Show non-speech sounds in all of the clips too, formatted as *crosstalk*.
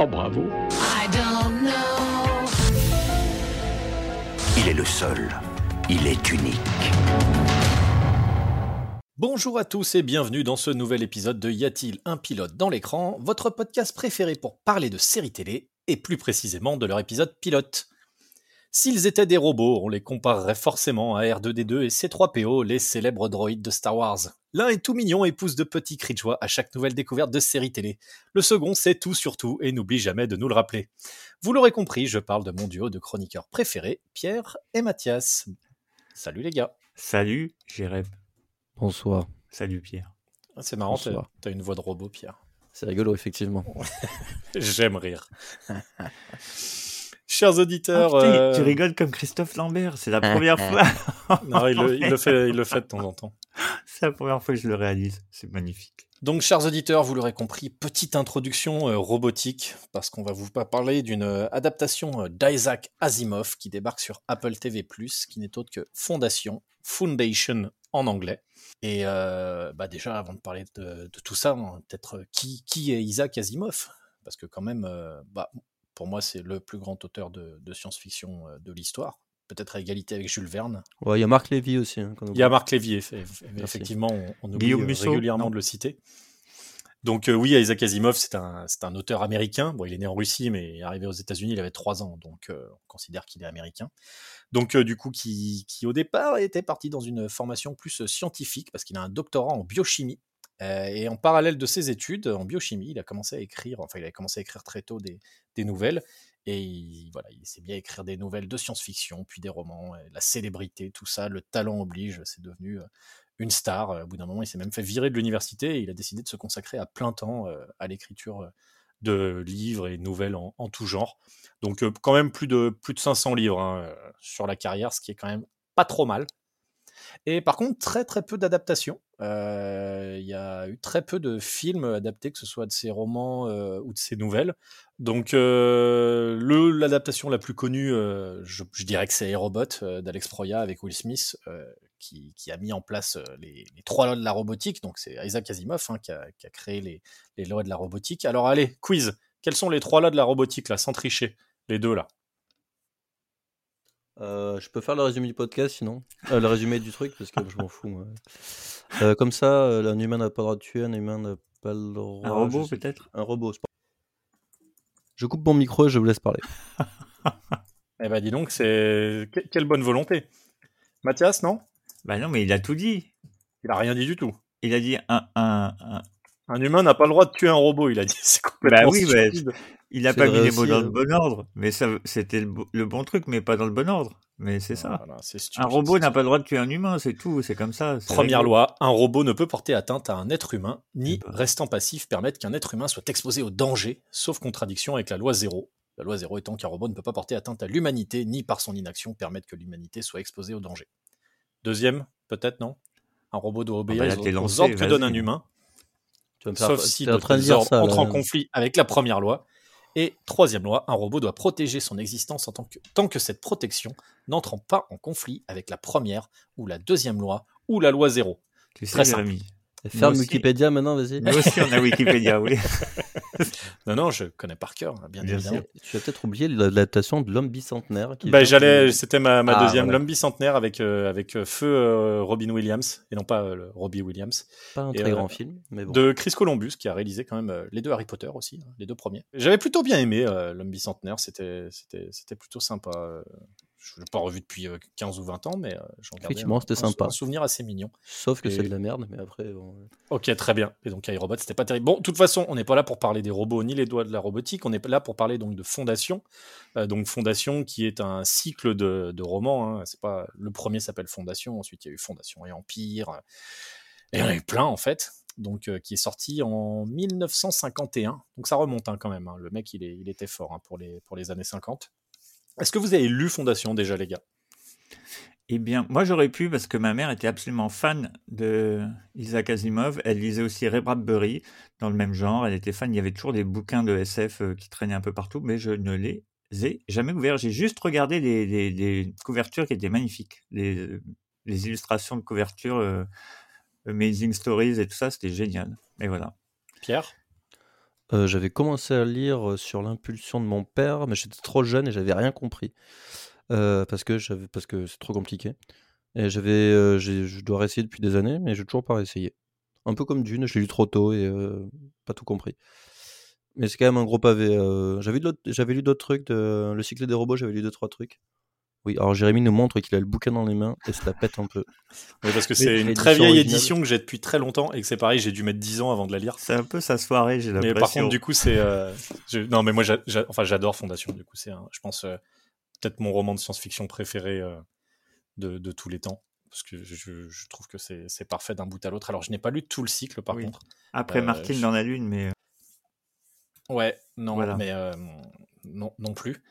Oh bravo. Il est le seul. Il est unique. Bonjour à tous et bienvenue dans ce nouvel épisode de Y a-t-il un pilote dans l'écran, votre podcast préféré pour parler de séries télé et plus précisément de leur épisode pilote. S'ils étaient des robots, on les comparerait forcément à R2D2 et C3PO, les célèbres droïdes de Star Wars. L'un est tout mignon et pousse de petits cris de joie à chaque nouvelle découverte de série télé. Le second sait tout sur tout et n'oublie jamais de nous le rappeler. Vous l'aurez compris, je parle de mon duo de chroniqueurs préférés, Pierre et Mathias. Salut les gars. Salut, Jérém. Bonsoir. Salut, Pierre. C'est marrant, Bonsoir. t'as une voix de robot, Pierre. C'est rigolo, effectivement. *laughs* J'aime rire. *laughs* Chers auditeurs, Ah, putain, euh, Tu rigoles comme Christophe Lambert, c'est la première *laughs* fois. non, il, le, il le fait, il le fait de temps en temps. *laughs* c'est la première fois que je le réalise. C'est magnifique. Donc, chers auditeurs, vous l'aurez compris, petite introduction euh, robotique, parce qu'on va vous parler d'une euh, adaptation euh, d'Isaac Asimov qui débarque sur Apple TV+, qui n'est autre que Fondation, Foundation en anglais. Et euh, bah déjà, avant de parler de, de tout ça, hein, peut-être euh, qui, qui est Isaac Asimov? Parce que quand même, euh, bah, pour moi, c'est le plus grand auteur de, de science-fiction euh, de l'histoire. Peut-être à égalité avec Jules Verne. Ouais, il y a Marc Lévy aussi. hein, Il y a Marc Lévy, eff- eff- effectivement, on, on oublie euh, Musso, régulièrement non de le citer. Donc euh, oui, Isaac Asimov, c'est un, c'est un auteur américain. Bon, il est né en Russie, mais arrivé aux États-Unis, il avait trois ans, donc euh, on considère qu'il est américain. Donc euh, du coup, qui, qui au départ était parti dans une formation plus scientifique, parce qu'il a un doctorat en biochimie. Euh, et en parallèle de ses études en biochimie, il a commencé à écrire, enfin il a commencé à écrire très tôt des, nouvelles. Et il, voilà, il sait bien écrire des nouvelles de science-fiction, puis des romans, la célébrité, tout ça, le talent oblige, c'est devenu euh, une star. Euh, Au bout d'un moment, il s'est même fait virer de l'université et il a décidé de se consacrer à plein temps à l'écriture de livres et nouvelles en, tout genre. Donc quand même plus de, plus de 500 livres hein, sur la carrière, ce qui est quand même pas trop mal. Et par contre, très très peu d'adaptations. Euh, Il y a eu très peu de films adaptés, que ce soit de ses romans euh, ou de ses nouvelles. Donc euh, le- l'adaptation la plus connue, je, je dirais que c'est Aerobot d'Alex Proya avec Will Smith, qui, qui a mis en place les, les trois lois de la robotique. Donc c'est Isaac Asimov hein, qui, a, qui a créé les, les lois de la robotique. Alors allez, quiz. Quelles sont les trois lois de la robotique là, sans tricher Les deux là? Euh, je peux faire le résumé du podcast sinon? Euh, Le résumé du truc, parce que je m'en fous. moi. Euh, comme ça, euh, un humain n'a pas le droit de tuer, un humain n'a pas le droit. Un robot, je sais- peut-être? Un robot, c'est pas- Je coupe mon micro et je vous laisse parler. *laughs* Eh ben dis donc, c'est que- quelle bonne volonté. Mathias, non? Bah non, mais il a tout dit. Il a rien dit du tout. Il a dit un, un, un- Un humain n'a pas le droit de tuer un robot, il a dit. *laughs* C'est complètement Bah oui, mais- stupide. Il a C'est pas mis les mots dans le bon ordre. Mais ça, c'était le, bo- le bon truc, mais pas dans le bon ordre. Mais c'est ça. Voilà, c'est stupide. Un robot n'a pas le droit de tuer un humain, c'est tout. C'est comme ça. c'est Première réglé. loi, un robot ne peut porter atteinte à un être humain, ni, Eh ben. restant passif, permettre qu'un être humain soit exposé au danger, sauf contradiction avec la loi zéro. La loi zéro étant qu'un robot ne peut pas porter atteinte à l'humanité, ni par son inaction permettre que l'humanité soit exposée au danger. Deuxième, peut-être, non? Un robot doit obéir bah là, aux- ordres que donne un humain, Tu vas me faire- sauf si t'es en de train de tels dire ordres ça. entrent là. en conflit avec la première loi. Et troisième loi, un robot doit protéger son existence en tant que, tant que cette protection n'entrant pas en conflit avec la première ou la deuxième loi ou la loi zéro. Tu sais, Très simple. Jérémy. Ferme aussi. Wikipédia maintenant, vas-y. Nous aussi, on a *laughs* Wikipédia, oui. *laughs* Non, non, je connais par cœur, bien, Bien évidemment. Tu as peut-être oublié l'adaptation de l'homme bicentenaire. Bah, j'allais, de- c'était ma, ma Ah, deuxième, voilà. l'homme bicentenaire avec, euh, avec euh, feu euh, Robin Williams, et non pas euh, Robbie Williams, Pas un Et, très euh, grand film, mais bon. de Chris Columbus, qui a réalisé quand même euh, les deux Harry Potter aussi, hein, les deux premiers. J'avais plutôt bien aimé euh, l'homme bicentenaire, c'était, c'était, c'était plutôt sympa. Euh, Je l'ai pas revu depuis euh, 15 ou 20 ans, mais euh, j'en Effectivement, un- c'était sympa. un souvenir assez mignon. Sauf que et- c'est de la merde, mais après. bon, Ok, très bien. Et donc iRobot, c'était pas terrible. Bon, de toute façon, on n'est pas là pour parler des robots ni les doigts de la robotique. On est là pour parler donc de Fondation. Euh, donc Fondation, qui est un cycle de, de romans. hein. C'est pas le premier s'appelle Fondation. Ensuite, il y a eu Fondation et Empire. euh, Et il y en a eu plein en fait. Donc euh, qui est sorti en 1951. Donc ça remonte hein, quand même. hein. Le mec, il, est, il était fort hein, pour les pour les années 50. Est-ce que vous avez lu Fondation déjà, les gars? Eh bien, moi j'aurais pu parce que ma mère était absolument fan de Isaac Asimov. Elle lisait aussi Ray Bradbury dans le même genre. Elle était fan. Il y avait toujours des bouquins de SF euh, qui traînaient un peu partout, mais je ne les ai jamais ouverts. J'ai juste regardé les, les- les couvertures qui étaient magnifiques, les, les illustrations de couverture, euh, Amazing Stories et tout ça, c'était génial. Et voilà. Pierre? Euh, j'avais commencé à lire euh, sur l'impulsion de mon père, mais j'étais trop jeune et j'avais rien compris. Euh, parce que c'est trop compliqué. Et j'avais j'ai- je dois réessayer depuis des années, mais j'ai toujours pas réessayé. Un peu comme Dune, je l'ai lu trop tôt et pas tout compris. Mais c'est quand même un gros pavé. J'avais lu d'autres- j'avais lu d'autres trucs, de... le cycle des robots, j'avais lu deux trois trucs. Oui, alors Jérémy nous montre qu'il a le bouquin dans les mains et ça pète un peu. Oui, parce que c'est une très vieille originale. édition que j'ai depuis très longtemps et que c'est pareil, j'ai dû mettre 10 ans avant de la lire. C'est un peu sa soirée, j'ai Mais l'impression. par contre, du coup, c'est. euh, je- Non, mais moi, enfin, j'adore Fondation. Du coup, c'est, je pense, euh, peut-être mon roman de science-fiction préféré euh, de, de tous les temps. Parce que je, trouve que c'est parfait d'un bout à l'autre. Alors, je n'ai pas lu tout le cycle, par Oui. contre. Après Euh, Martine je- dans la lune, mais Ouais, non, Voilà. mais euh, non, non plus.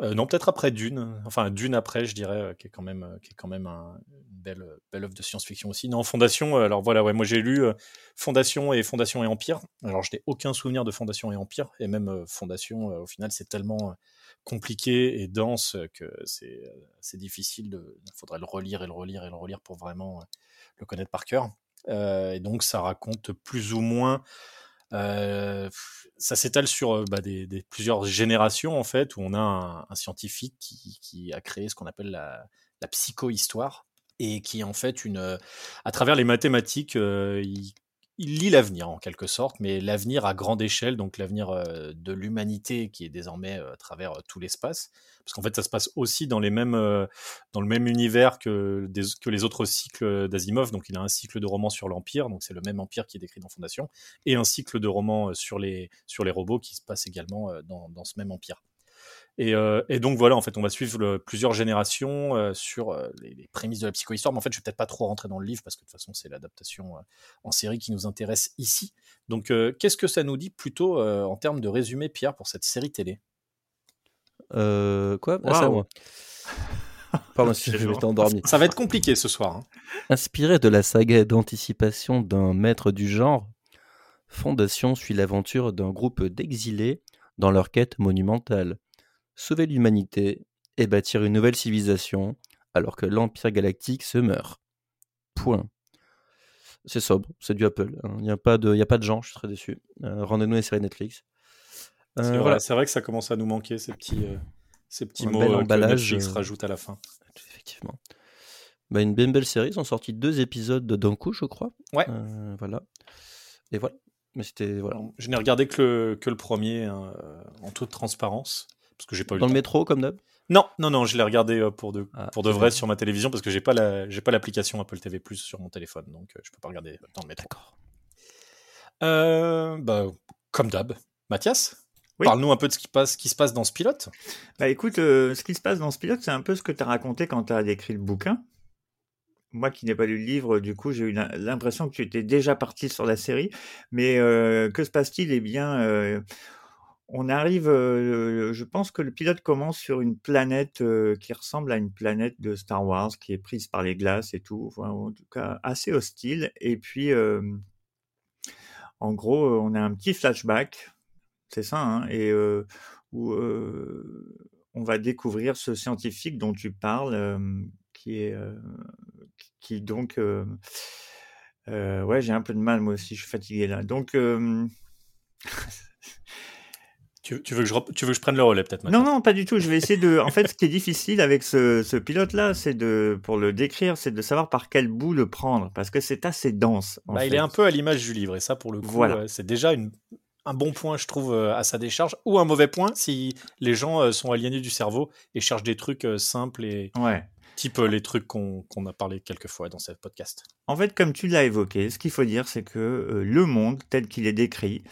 Euh, non, peut-être après Dune. Enfin, Dune après, je dirais, euh, qui est quand même, euh, qui est quand même un- une belle, belle œuvre de science-fiction aussi. Non, Fondation. euh, alors voilà, ouais, moi j'ai lu euh, Fondation et Fondation et Empire. Alors je n'ai aucun souvenir de Fondation et Empire, et même euh, Fondation, euh, au final, c'est tellement euh, compliqué et dense euh, que c'est, euh, c'est difficile. De, il faudrait le relire et le relire et le relire pour vraiment euh, le connaître par cœur. Euh, et donc ça raconte plus ou moins euh, ça s'étale sur euh, bah, des, des- plusieurs générations en fait, où on a un, un scientifique qui, qui a créé ce qu'on appelle la, la psychohistoire et qui en fait une, euh, à travers les mathématiques, euh, il, il lit l'avenir en quelque sorte, mais l'avenir à grande échelle, donc l'avenir euh, de l'humanité qui est désormais euh, à travers euh, tout l'espace, parce qu'en fait ça se passe aussi dans le même univers que, les autres cycles d'Asimov. Donc il a un cycle de romans sur l'empire, donc c'est le même empire qui est décrit dans Fondation et un cycle de romans sur les, robots qui se passe également dans ce même empire. Et, euh, et donc voilà, en fait, on va suivre le- plusieurs générations euh, sur euh, les, les prémices de la psychohistoire. Mais en fait, je vais peut-être pas trop rentrer dans le livre parce que de toute façon, c'est l'adaptation euh, en série qui nous intéresse ici. Donc, euh, qu'est-ce que ça nous dit plutôt euh, en termes de résumé, Pierre, pour cette série télé? Euh, quoi? Ah, c'est à Waouh. moi. Pardon, *laughs* C'est je genre. m'étais endormi. Ça va être compliqué ce soir. hein. Inspiré de la saga d'anticipation d'un maître du genre, Fondation suit l'aventure d'un groupe d'exilés dans leur quête monumentale. Sauver l'humanité et bâtir une nouvelle civilisation alors que l'Empire galactique se meurt. Point. C'est sobre, c'est du Apple. hein. Il n'y a, pas de- y a pas de genre, je suis très déçu. Euh, Rendez-nous les séries Netflix. Euh, C'est vrai, voilà. c'est vrai que ça commence à nous manquer ces petits, euh, ces petits Un mots bel euh, que emballage, Netflix rajoute à la fin. Effectivement. Bah, une bien belle série. Ils ont sorti deux épisodes d'un coup, je crois. Ouais. Voilà. Et voilà. Mais c'était voilà. Je n'ai regardé que le, que le premier hein, en toute transparence parce que j'ai pas eu Dans le métro, comme d'hab? Non, non, non, je l'ai regardé euh, pour de, Ah, pour de vrai sur ma télévision parce que j'ai pas la, j'ai pas l'application Apple TV Plus sur mon téléphone, donc euh, je peux pas regarder dans le métro. D'accord. Euh, bah, comme d'hab, Mathias, Oui. parle-nous un peu de ce qui passe, qui se passe dans ce pilote. Bah écoute, euh, ce qui se passe dans ce pilote, c'est un peu ce que tu as raconté quand tu as écrit le bouquin. Moi qui n'ai pas lu le livre, du coup, j'ai eu l'im- l'impression que tu étais déjà parti sur la série. Mais euh, que se passe-t-il? Eh bien, euh, on arrive, euh, je pense que le pilote commence sur une planète euh, qui ressemble à une planète de Star Wars, qui est prise par les glaces et tout, en tout cas assez hostile. Et puis, euh, en gros, on a un petit flashback, c'est ça, hein, et où on va découvrir ce scientifique dont tu parles, qui est, qui donc, ouais, j'ai un peu de mal moi aussi, je suis fatigué là. Donc, *laughs* Tu, tu veux que je, tu veux que je prenne le relais peut-être Mathias non, non, pas du tout. Je vais essayer de. En fait, ce qui est difficile avec ce, ce pilote-là, c'est de, pour le décrire, c'est de savoir par quel bout le prendre, parce que c'est assez dense. en Bah, il est un peu à l'image du livre et ça pour le coup, Voilà. euh, c'est déjà une, un bon point je trouve euh, à sa décharge ou un mauvais point si les gens euh, sont aliénés du cerveau et cherchent des trucs simples et Ouais. Type euh, les trucs qu'on a parlé quelques fois dans ce podcast. En fait, comme tu l'as évoqué, ce qu'il faut dire, c'est que euh, le monde tel qu'il est décrit,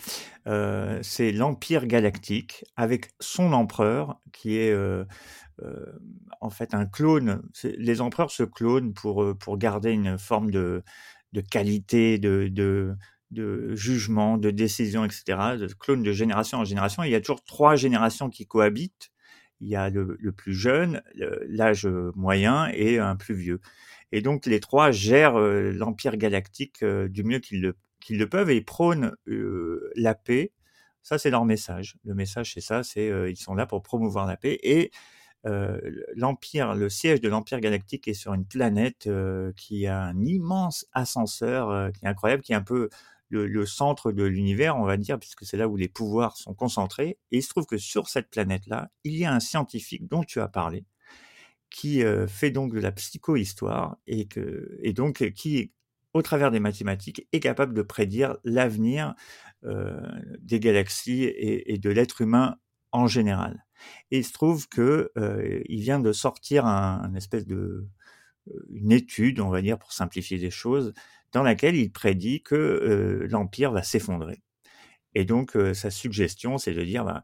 euh, c'est l'Empire galactique avec son empereur qui est en fait un clone. Les empereurs se clonent pour, pour garder une forme de, de qualité, de, de, de jugement, de décision, etc. De clone de génération en génération. Il y a toujours trois générations qui cohabitent. Il y a le, le plus jeune, l'âge moyen et un plus vieux. Et donc les trois gèrent l'empire galactique du mieux qu'ils le, le peuvent et prônent la paix. Ça, c'est leur message. Le message, c'est ça, c'est ils sont là pour promouvoir la paix. Et l'empire, le siège de l'empire galactique est sur une planète qui a un immense ascenseur, qui est incroyable, qui est un peu le, centre de l'univers, on va dire, puisque c'est là où les pouvoirs sont concentrés. Et il se trouve que sur cette planète-là, il y a un scientifique dont tu as parlé, qui euh, fait donc de la psychohistoire et que et donc qui au travers des mathématiques est capable de prédire l'avenir euh, des galaxies et, de l'être humain en général. Et il se trouve que euh, il vient de sortir un, un espèce de euh, une étude, on va dire pour simplifier les choses, dans laquelle il prédit que l'empire va s'effondrer. Et donc sa suggestion, c'est de dire bah,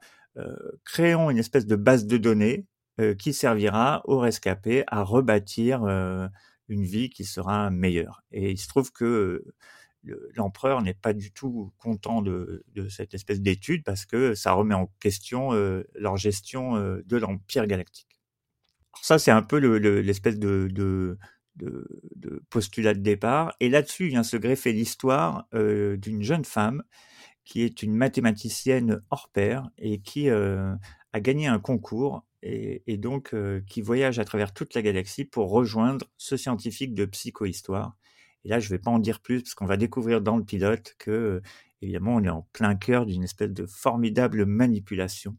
créons une espèce de base de données qui servira aux rescapés à rebâtir une vie qui sera meilleure. Et il se trouve que le- l'empereur n'est pas du tout content de, cette espèce d'étude parce que ça remet en question leur gestion de l'empire galactique. Ça, c'est un peu le- le- l'espèce de, de, de postulat de départ. Et là-dessus vient se greffer l'histoire euh, d'une jeune femme qui est une mathématicienne hors pair et qui euh, a gagné un concours et, et donc euh, qui voyage à travers toute la galaxie pour rejoindre ce scientifique de psychohistoire. Et là, je vais pas en dire plus parce qu'on va découvrir dans le pilote que, évidemment, on est en plein cœur d'une espèce de formidable manipulation.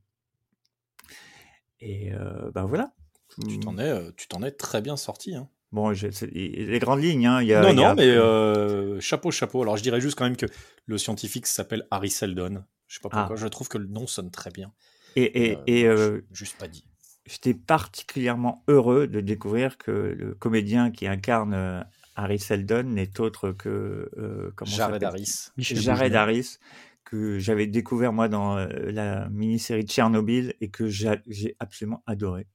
Et ben voilà. Tu t'en es, euh, tu t'en es très bien sorti. Hein. Bon, je- les grandes lignes, hein, il y a. non, il y a- non, mais euh, chapeau, chapeau. Alors, je dirais juste quand même que le scientifique s'appelle Harry Seldon. Je sais pas Ah. pourquoi. Je trouve que le nom sonne très bien. Et, et, Euh, et, euh, juste pas dit. j'étais particulièrement heureux de découvrir que le comédien qui incarne Harry Seldon n'est autre que euh, comment Jared Harris. Michel Jared. Harris que j'avais découvert moi dans la mini-série Tchernobyl et que j'a- j'ai absolument adoré.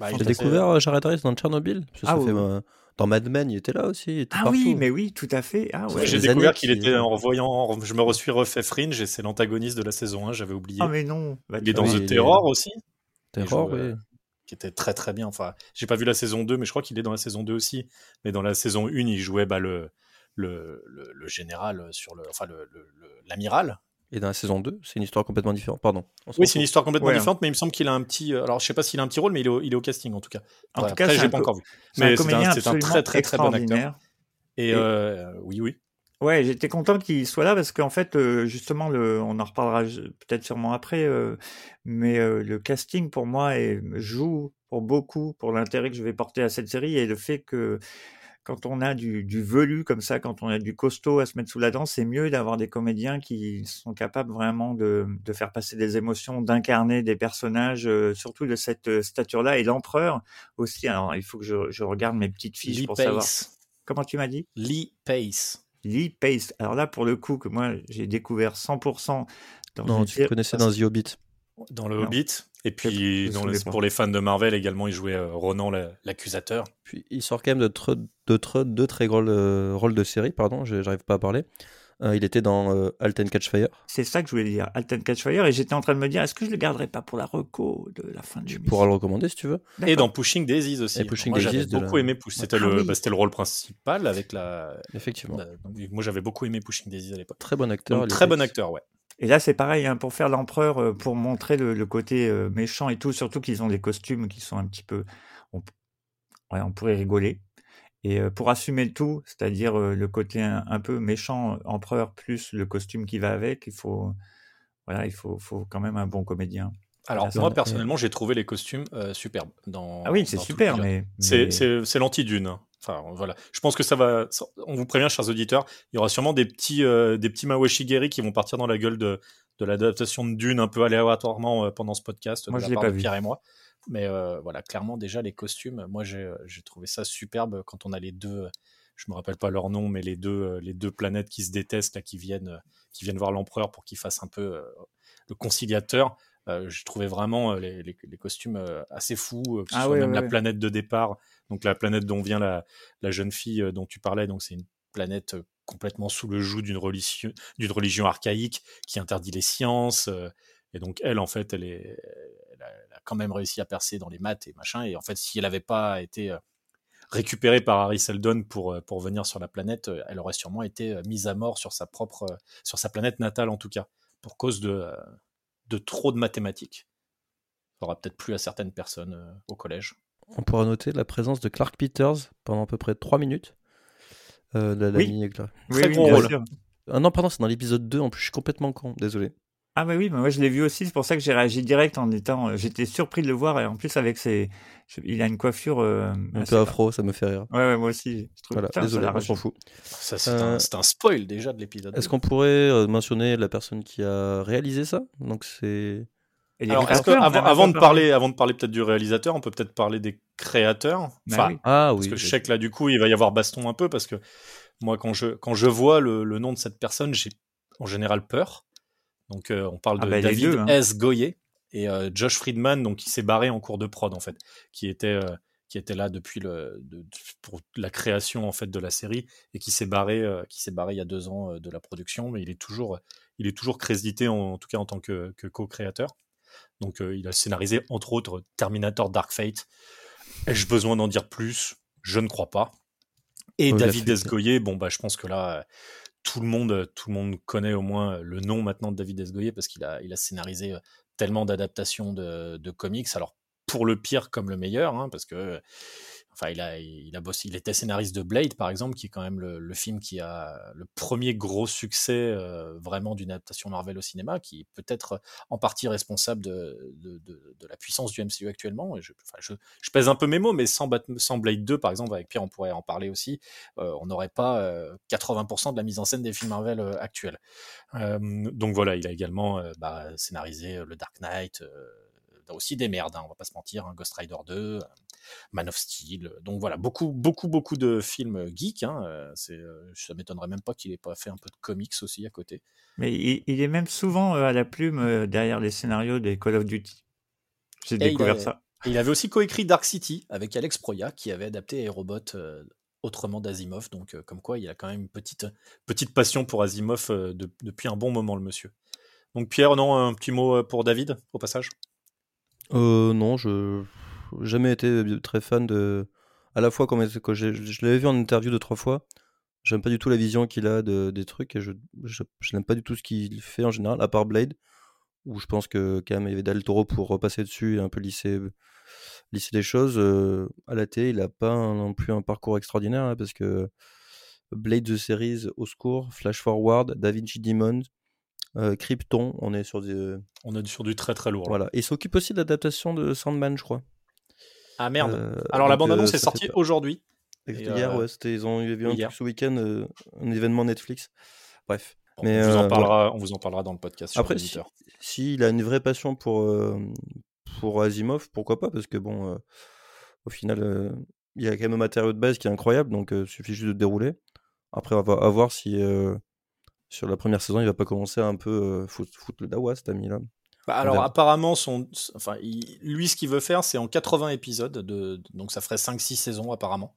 Bah, T'as était- découvert euh, Jared Harris dans Tchernobyl Parce que Ah ça oui, fait, oui. euh, Dans Mad Men, il était là aussi. il était Ah partout. oui, mais oui, tout à fait. Ah ouais. J'ai découvert qu'il était en revoyant. Je me suis refait Fringe et c'est l'antagoniste de la saison 1, j'avais oublié. Ah mais non. Bah, il est dans The est- Terror aussi, Terror, joue, oui. euh, qui était très très bien. Enfin, j'ai pas vu la saison 2, mais je crois qu'il est dans la saison 2 aussi. Mais dans la saison 1, il jouait bah, le, le, le, le général sur le. Enfin, le- le- le- l'amiral. Et dans la saison 2, c'est une histoire complètement différente. Pardon. Oui, c'est une histoire complètement Ouais. différente, mais il me semble qu'il a un petit. euh, Alors, je sais pas s'il a un petit rôle, mais il est au, il est au casting en tout cas. En Ouais, tout cas, après, un pas co- encore vu. c'est un Mais c'est comédien un, c'est un très très très bon acteur. Et Et- euh, oui, oui. Ouais, j'étais content qu'il soit là parce qu'en fait, euh, justement, le, on en reparlera peut-être sûrement après, euh, mais euh, le casting pour moi est, joue pour beaucoup pour l'intérêt que je vais porter à cette série et le fait que quand on a du, du velu comme ça, quand on a du costaud à se mettre sous la dent, c'est mieux d'avoir des comédiens qui sont capables vraiment de, de faire passer des émotions, d'incarner des personnages, euh, surtout de cette euh, stature-là. Et l'empereur aussi. Alors, il faut que je, je regarde mes petites fiches Lee pour savoir. Pace. Comment tu m'as dit? Lee Pace. Lee Pace. Alors là, pour le coup, que moi, j'ai découvert 100% dans Non, tu le connaissais dans The Hobbit. Dans le Non. Hobbit? Et puis, les- pour les fans de Marvel également, il jouait euh, Ronan la- l'accusateur. Puis il sort quand même de, tre- de tre- deux très gros euh, rôles de série, pardon, je- j'arrive pas à parler. Euh, il était dans euh, Halt and Catch Fire. C'est ça que je voulais dire, Alten Catchfire, et j'étais en train de me dire, est-ce que je le garderais pas pour la reco de la fin du Tu pourras le recommander si tu veux. Et dans Pushing Daisies aussi. Et Pushing moi, j'avais Daisies de beaucoup la- aimé. C'était Ah le, oui. bah, c'était le rôle principal avec la. Effectivement. la- donc, moi, j'avais beaucoup aimé Pushing Daisies à l'époque. Très bon acteur. Donc, très bon acteur, ouais. Et là, c'est pareil, hein, pour faire l'empereur, euh, pour montrer le, le côté euh, méchant et tout, surtout qu'ils ont des costumes qui sont un petit peu... On, ouais, on pourrait rigoler. Et euh, pour assumer le tout, c'est-à-dire euh, le côté un, un peu méchant empereur plus le costume qui va avec, il faut... Voilà, il faut, faut quand même un bon comédien. Alors, moi, on- personnellement, j'ai trouvé les costumes euh, superbes. Dans, Ah oui, c'est super, mais... C'est, mais- c'est, c'est l'anti-dune. Enfin, voilà. Je pense que ça va. On vous prévient, chers auditeurs, il y aura sûrement des petits, euh, des petits Mawashigeri qui vont partir dans la gueule de, de l'adaptation de Dune un peu aléatoirement euh, pendant ce podcast Moi, de je la l'ai pas vu. Pierre et moi. Mais euh, voilà, clairement, déjà, les costumes, moi, j'ai, j'ai trouvé ça superbe quand on a les deux. Je me rappelle pas leur nom, mais les deux, euh, les deux planètes qui se détestent, là, qui viennent, euh, qui viennent voir l'empereur pour qu'il fasse un peu euh, le conciliateur. Euh, j'ai trouvé vraiment euh, les, les- les costumes euh, assez fous, euh, que ce Ah soit ouais, même la planète de départ, donc la planète dont vient la, jeune fille euh, dont tu parlais, donc c'est une planète euh, complètement sous le joug d'une religion, archaïque qui interdit les sciences. euh, et donc elle, en fait, elle, est, a, quand même réussi à percer dans les maths et machin. Et en fait, si elle n'avait pas été récupérée par Harry Seldon pour, pour venir sur la planète, elle aurait sûrement été mise à mort sur sa propre, sur sa planète natale en tout cas, pour cause de, de trop de mathématiques. Ça aura peut-être plu à certaines personnes au collège. On pourra noter la présence de Clark Peters pendant à peu près 3 minutes. Euh, Oui. l'ami Clark. Oui, Très oui, gros rôle. sûr. Ah non, pardon, c'est dans l'épisode 2. En plus, je suis complètement con. Désolé. Ah bah oui, mais moi je l'ai vu aussi, c'est pour ça que j'ai réagi direct en étant... euh, J'étais surpris de le voir, et en plus avec ses... Il a une coiffure... euh, Un peu afro, ça me fait rire. Ouais, ouais, moi aussi. Je trouve... Voilà, Putain, désolé, l'a on s'en fout. Ça, c'est Euh, un, un spoil déjà de l'épisode. Est-ce qu'on pourrait mentionner la personne qui a réalisé ça? Donc c'est. Alors, est-ce que, avant, de parler, avant de parler peut-être du réalisateur, on peut peut-être parler des créateurs. Bah Enfin, oui. Ah parce que je sais que là, du coup, il va y avoir baston un peu parce que moi, quand je, quand je vois le, le nom de cette personne, j'ai en général peur. Donc, euh, on parle Ah de bah, David deux, hein. S. Goyer et euh, Josh Friedman, donc qui s'est barré en cours de prod en fait, qui était euh, qui était là depuis le de- pour la création en fait de la série et qui s'est barré euh, qui s'est barré il y a deux ans euh, de la production, mais il est toujours il est toujours crédité en, en tout cas en tant que, que co-créateur. Donc, euh, il a scénarisé entre autres Terminator Dark Fate. Ai-je besoin d'en dire plus? Je ne crois pas. Et David fait- S. Goyer, bon bah je pense que là tout le monde tout le monde connaît au moins le nom maintenant de David S. Goyer parce qu'il a il a scénarisé euh, tellement d'adaptations de, de comics. Alors pour le pire comme le meilleur, hein, parce que enfin il a il a bossé, il était scénariste de Blade par exemple, qui est quand même le, le film qui a le premier gros succès euh, vraiment d'une adaptation Marvel au cinéma, qui est peut-être en partie responsable de, de, de- de la puissance du MCU actuellement. Je, enfin, je, je pèse un peu mes mots, mais sans, Blade 2, par exemple, avec Pierre, on pourrait en parler aussi, euh, on n'aurait pas euh, 80% de la mise en scène des films Marvel euh, actuels. Euh, donc voilà, il a également euh, bah, scénarisé le Dark Knight, euh, aussi des merdes, hein, on va pas se mentir, hein, Ghost Rider 2, euh, Man of Steel. Donc voilà, beaucoup, beaucoup, beaucoup de films geeks. Hein, euh, c'est, euh, ça m'étonnerait même pas qu'il ait pas fait un peu de comics aussi à côté. Mais il, il est même souvent euh, à la plume euh, derrière les scénarios des Call of Duty. J'ai découvert ça. Et il avait aussi coécrit Dark City avec Alex Proya, qui avait adapté Aerobot euh, autrement d'Asimov. Donc, euh, comme quoi, il a quand même une petite, petite passion pour Asimov euh, de- depuis un bon moment, le monsieur. Donc, Pierre, non, un petit mot euh, pour David, au passage? Euh, non, je jamais été très fan de. À la fois, quand, je l'avais vu en interview deux, trois fois, j'aime pas du tout la vision qu'il a de, des trucs et je, n'aime pas du tout ce qu'il fait en général, à part Blade, où je pense que quand il y avait Del Toro pour repasser dessus et un peu lisser, lisser les choses. Euh, à la télé, il a pas non plus un parcours extraordinaire hein, parce que Blade The Series, au secours, Flash Forward, Da Vinci Demon, euh, Krypton, on est sur des. On est sur du très très lourd. là. Voilà. Et il s'occupe aussi de l'adaptation de Sandman, je crois. Ah merde. Euh, Alors, la bande-annonce euh, est sortie aujourd'hui. Hier, euh, ouais, c'était, ils ont eu un truc ce week-end, euh, un événement Netflix. Bref. Bon, Mais, on, vous en euh, parlera, on vous en parlera dans le podcast. sur Après, si, l'éditeur. s'il a une vraie passion pour, euh, pour Asimov, pourquoi pas Parce que bon, euh, au final, euh, il y a quand même un matériau de base qui est incroyable, donc il suffit juste de dérouler. Après, on va à voir si euh, sur la première saison, il va pas commencer à un peu euh, foutre, foutre le dawa, cet ami-là. Bah, alors apparemment, son, enfin, il- lui, ce qu'il veut faire, c'est en 80 épisodes, de, de- donc ça ferait 5-6 saisons apparemment.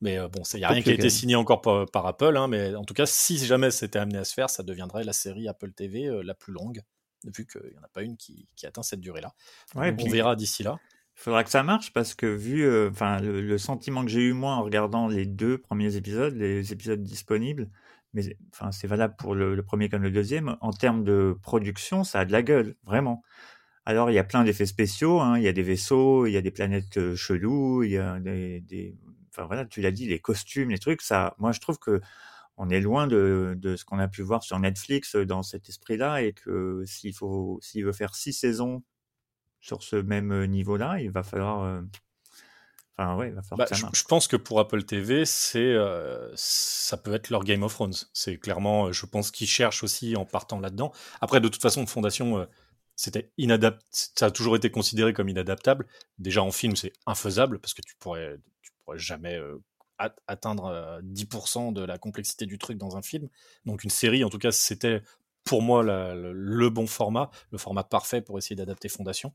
Mais euh, bon, il n'y a rien qui a été signé encore par, par Apple, hein, mais en tout cas, si jamais c'était amené à se faire, ça deviendrait la série Apple TV euh, la plus longue, vu qu'il n'y en a pas une qui, qui atteint cette durée-là. Ouais, on verra d'ici là. Il faudra que ça marche parce que vu euh, enfin le, le sentiment que j'ai eu moi en regardant les deux premiers épisodes, les épisodes disponibles, mais enfin c'est valable pour le, premier comme le deuxième, en termes de production, ça a de la gueule, vraiment. Alors il y a plein d'effets spéciaux, hein, il y a des vaisseaux, il y a des planètes euh, cheloues, il y a des, enfin voilà, tu l'as dit, les costumes, les trucs, ça, moi je trouve que on est loin de, de ce qu'on a pu voir sur Netflix euh, dans cet esprit-là et que s'il faut, s'il veut faire six saisons sur ce même euh, niveau-là, il va falloir. Enfin, ouais, il va falloir Bah, que ça je, marche. je pense que pour Apple TV, c'est, euh, ça peut être leur Game of Thrones. C'est clairement, euh, je pense qu'ils cherchent aussi en partant là-dedans. Après, de toute façon, Fondation, euh, c'était inadaptable. Ça a toujours été considéré comme inadaptable. Déjà en film, c'est infaisable parce que tu pourrais, tu pourrais jamais euh, at- atteindre euh, 10% de la complexité du truc dans un film. Donc une série, en tout cas, c'était pour moi la- le, le bon format, le format parfait pour essayer d'adapter Fondation.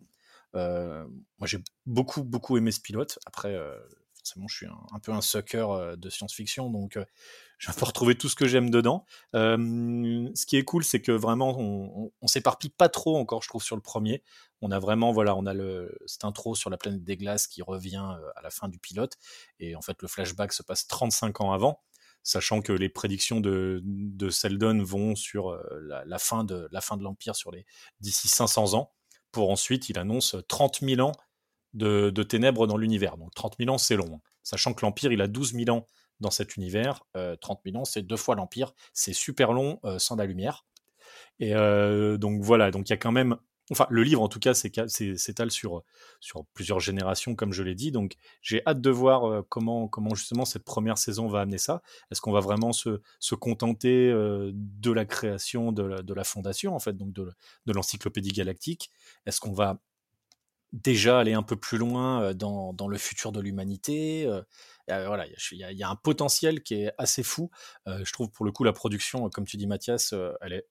Euh, moi, j'ai beaucoup, beaucoup aimé ce pilote. Après, euh, forcément, je suis un, peu un sucker euh, de science-fiction, donc *laughs* je vais pas retrouver tout ce que j'aime dedans. Ce qui est cool, c'est que vraiment, on, on, s'éparpille pas trop encore, je trouve, sur le premier. On a vraiment, voilà, on a le, cette intro sur la planète des glaces qui revient à la fin du pilote, et en fait, le flashback se passe 35 ans avant. Sachant que les prédictions de, de Seldon vont sur la, la fin de l'Empire sur les d'ici 500 ans, pour ensuite il annonce 30 000 ans de, ténèbres dans l'univers. Donc 30 000 ans, c'est long. hein. Sachant que l'Empire, il a 12 000 ans dans cet univers. 30 000 ans, c'est deux fois l'Empire. C'est super long sans la lumière. Et donc voilà, donc il y a quand même Enfin, le livre, en tout cas, s'étale sur, sur plusieurs générations, comme je l'ai dit. Donc, j'ai hâte de voir comment, comment justement cette première saison va amener ça. Est-ce qu'on va vraiment se, se contenter de la création de la, de la, fondation, en fait, donc de, de l'encyclopédie galactique? Est-ce qu'on va déjà aller un peu plus loin dans, dans le futur de l'humanité voilà, il y, y, a un potentiel qui est assez fou. je trouve pour le coup la production, comme tu dis Mathias, elle est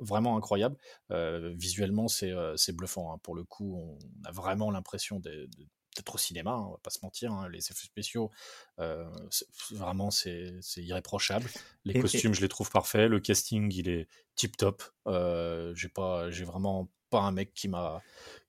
vraiment incroyable. Euh, visuellement, c'est euh, bluffant. Hein. Pour le coup, on a vraiment l'impression d'être au cinéma, hein, on va pas se mentir. Hein. Les effets spéciaux, euh, vraiment, c'est irréprochable. Les costumes, je les trouve parfaits. Le casting, il est tip top. j'ai pas, j'ai vraiment pas un mec qui m'a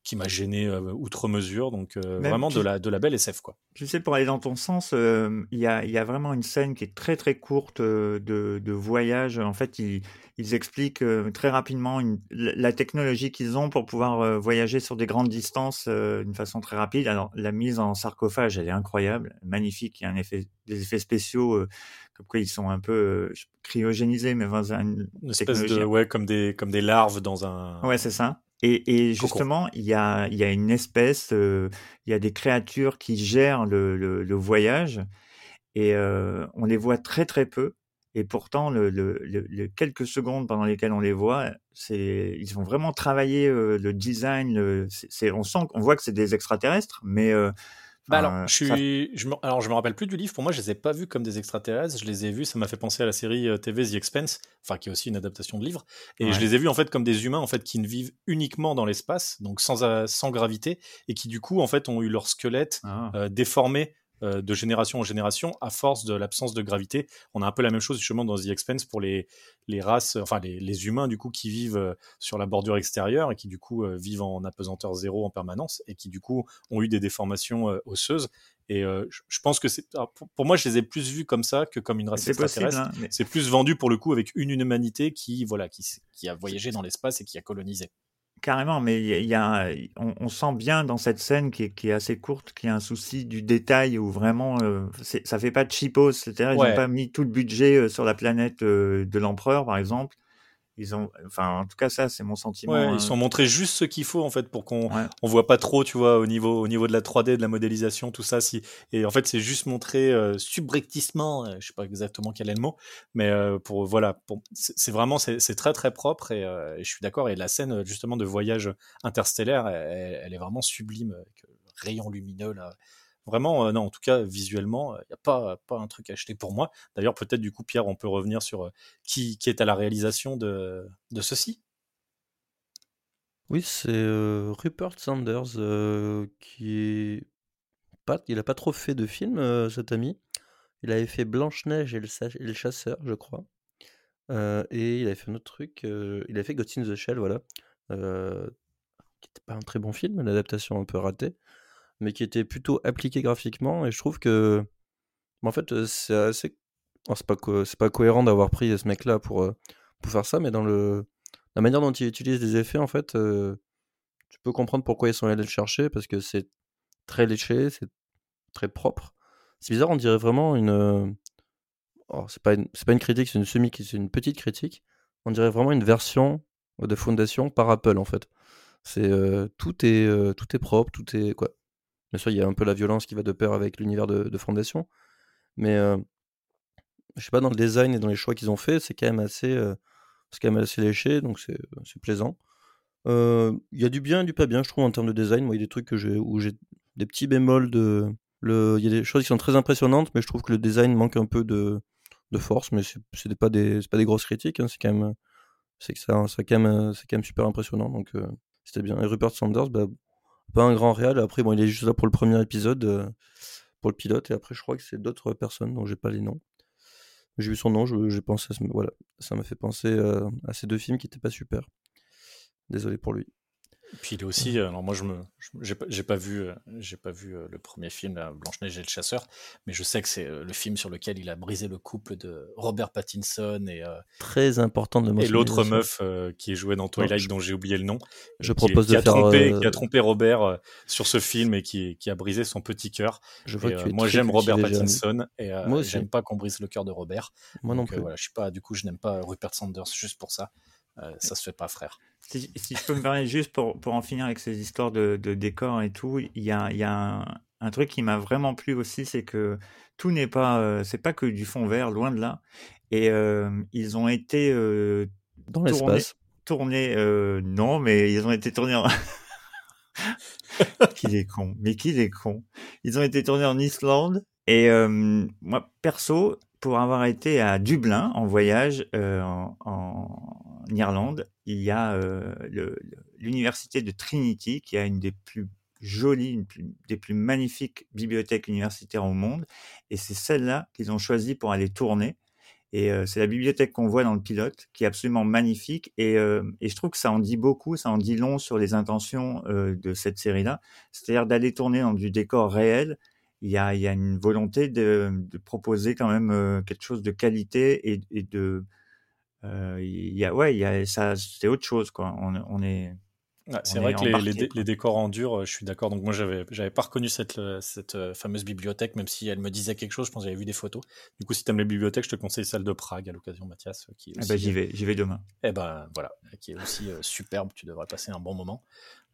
qui m'a gêné outre mesure. Donc vraiment de la de la belle SF quoi. Tu sais, pour aller dans ton sens, il y, a, y, a, vraiment une scène qui est très très courte de, de voyage. En fait, ils, ils expliquent très rapidement une, la technologie qu'ils ont pour pouvoir voyager sur des grandes distances d'une façon très rapide. Alors la mise en sarcophage, elle est incroyable, magnifique. Il y a un effet, des effets spéciaux comme quoi ils sont un peu cryogénisés, mais dans une, espèce de ouais comme des comme des larves dans un. Ouais, c'est ça. Et, et justement, il y a, y a une espèce, il y a des créatures qui gèrent le, le, le voyage et on les voit très très peu. Et pourtant, le, le, le, quelques secondes pendant lesquelles on les voit, c'est ils ont vraiment travaillé le design. c'est, on sent, on voit que c'est des extraterrestres, mais bah alors, je suis, je me, alors je me rappelle plus du livre. Pour moi, je les ai pas vus comme des extraterrestres. Je les ai vus. Ça m'a fait penser à la série euh, TV The Expense, enfin qui est aussi une adaptation de livre. Et je les ai vus en fait comme des humains en fait qui ne vivent uniquement dans l'espace, donc sans euh, sans gravité, et qui du coup en fait ont eu leur squelette ah. euh, déformé euh, de génération en génération à force de l'absence de gravité. On a un peu la même chose justement dans The Expense pour les, les races, enfin les, les humains du coup qui vivent euh, sur la bordure extérieure et qui du coup euh, vivent en apesanteur zéro en permanence et qui du coup ont eu des déformations osseuses. Et je pense que c'est pour, moi je les ai plus vus comme ça que comme une race extraterrestre. Hein, c'est plus vendu pour le coup avec une humanité qui voilà qui, qui a voyagé dans l'espace et qui a colonisé. Carrément, mais il y a, on, sent bien dans cette scène qui est, qui est assez courte qu'il y a un souci du détail où vraiment euh, ça fait pas de cheapos, c'est-à-dire ils n'ont pas mis tout le budget euh, sur la planète euh, de l'empereur par exemple. Ils ont, enfin, en tout cas, ça, c'est mon sentiment. Ouais, ils sont montrés juste ce qu'il faut en fait pour qu'on on voit pas trop, tu vois, au niveau au niveau de la 3D, de la modélisation, tout ça. Si et en fait, c'est juste montré euh, subrepticement. Euh, je sais pas exactement quel est le mot, mais euh, pour voilà, pour, c'est vraiment c'est très très propre et, euh, et je suis d'accord. Et la scène justement de voyage interstellaire, elle, elle est vraiment sublime, avec rayon lumineux là Vraiment, euh, non, en tout cas, visuellement, il euh, n'y a pas, pas un truc à acheter pour moi. D'ailleurs, peut-être, du coup, Pierre, on peut revenir sur euh, qui, qui est à la réalisation de, de ceci. Oui, c'est Rupert Sanders qui est pas, il a pas trop fait de films, cet ami. Il avait fait Blanche-Neige et, le, Chasseur, je crois. et il avait fait un autre truc. il a fait Ghost in the Shell, voilà. qui n'était pas un très bon film, une adaptation un peu ratée mais qui était plutôt appliqué graphiquement. Et je trouve que, en fait, c'est assez. c'est pas, c'est pas cohérent d'avoir pris ce mec-là pour, pour faire ça, mais dans le... la manière dont il utilise des effets, en fait, tu peux comprendre pourquoi ils sont allés le chercher, parce que c'est très léché, c'est très propre. C'est bizarre, on dirait vraiment une. Oh, c'est pas une, pas une critique, c'est une semi, c'est une petite critique. On dirait vraiment une version de Fondation par Apple en fait. C'est tout est tout est propre, tout est quoi. Bien sûr, il y a un peu la violence qui va de pair avec l'univers de, Fondation. Mais euh, je sais pas, dans le design et dans les choix qu'ils ont fait, c'est quand même assez, euh, quand même assez léché, donc c'est, plaisant. Euh, il y a du bien et du pas bien, je trouve, en termes de design. Moi, il y a des trucs où j'ai des petits bémols de. Il y a des choses qui sont très impressionnantes, mais je trouve que le design manque un peu de, de force. Mais c'est, c'est pas des, pas des grosses critiques. Hein, c'est quand même, c'est quand quand même super impressionnant. Donc c'était bien. Et Rupert Sanders, bah, pas un grand réal. Après, bon, il est juste là pour le premier épisode, euh, pour le pilote, et après, je crois que c'est d'autres personnes dont j'ai pas les noms. J'ai vu son nom, j'ai pensé à voilà, ça m'a fait penser euh, à ces deux films qui étaient pas super. Désolé pour lui. Puis il est aussi, euh, alors moi je me, j'ai pas, vu, euh, j'ai pas vu euh, le premier film, là, Blanche-Neige et le chasseur, mais je sais que c'est le film sur lequel il a brisé le couple de Robert Pattinson et, Très important de et l'autre meuf euh, qui est jouée dans Twilight, je- dont j'ai oublié le nom. Je qui propose qui de a faire. trompé, euh, qui a trompé Robert euh, sur ce film et qui, qui a brisé son petit cœur. Je vois Et, que moi j'aime Robert. Pattinson et Moi aussi. j'aime pas qu'on brise le cœur de Robert. Moi non Donc, plus. voilà, je suis pas, du coup je n'aime pas Rupert Sanders juste pour ça. Euh, ça se fait pas, frère. Si, si je peux me permettre juste pour, pour en finir avec ces histoires de, de décors et tout, il y a, il y a un, un truc qui m'a vraiment plu aussi, c'est que tout n'est pas, euh, c'est pas que du fond vert, loin de là. Et euh, ils ont été euh, Dans tournés, l'espace. tournés, euh, non, mais ils ont été tournés en... *laughs* qu'il est con, mais qu'il est con. Ils ont été tournés en Islande et euh, moi perso, pour avoir été à Dublin en voyage euh, en, en Irlande, il y a euh, l'université de Trinity qui a une des plus jolies, des plus magnifiques bibliothèques universitaires au monde et c'est celle-là qu'ils ont choisi pour aller tourner. Et euh, c'est la bibliothèque qu'on voit dans le pilote, qui est absolument magnifique. Et, euh, et je trouve que ça en dit beaucoup, ça en dit long sur les intentions de cette série-là. C'est-à-dire d'aller tourner dans du décor réel. Il y a, une volonté de, proposer quand même quelque chose de qualité et de. Il y a, ouais, il y a, ça, c'est autre chose, quoi. On, on est. C'est vrai que les, embarqué, les dé- quoi. les décors en dur, je suis d'accord. Donc moi, j'avais, j'avais pas reconnu cette, cette fameuse bibliothèque, même si elle me disait quelque chose. Je pense que j'avais vu des photos. Du coup, si t'aimes les bibliothèques, je te conseille celle de Prague à l'occasion, Mathias, qui est Ah bah, j'y vais, j'y vais demain. eh ben voilà, qui est aussi euh, superbe. Tu devrais passer un bon moment.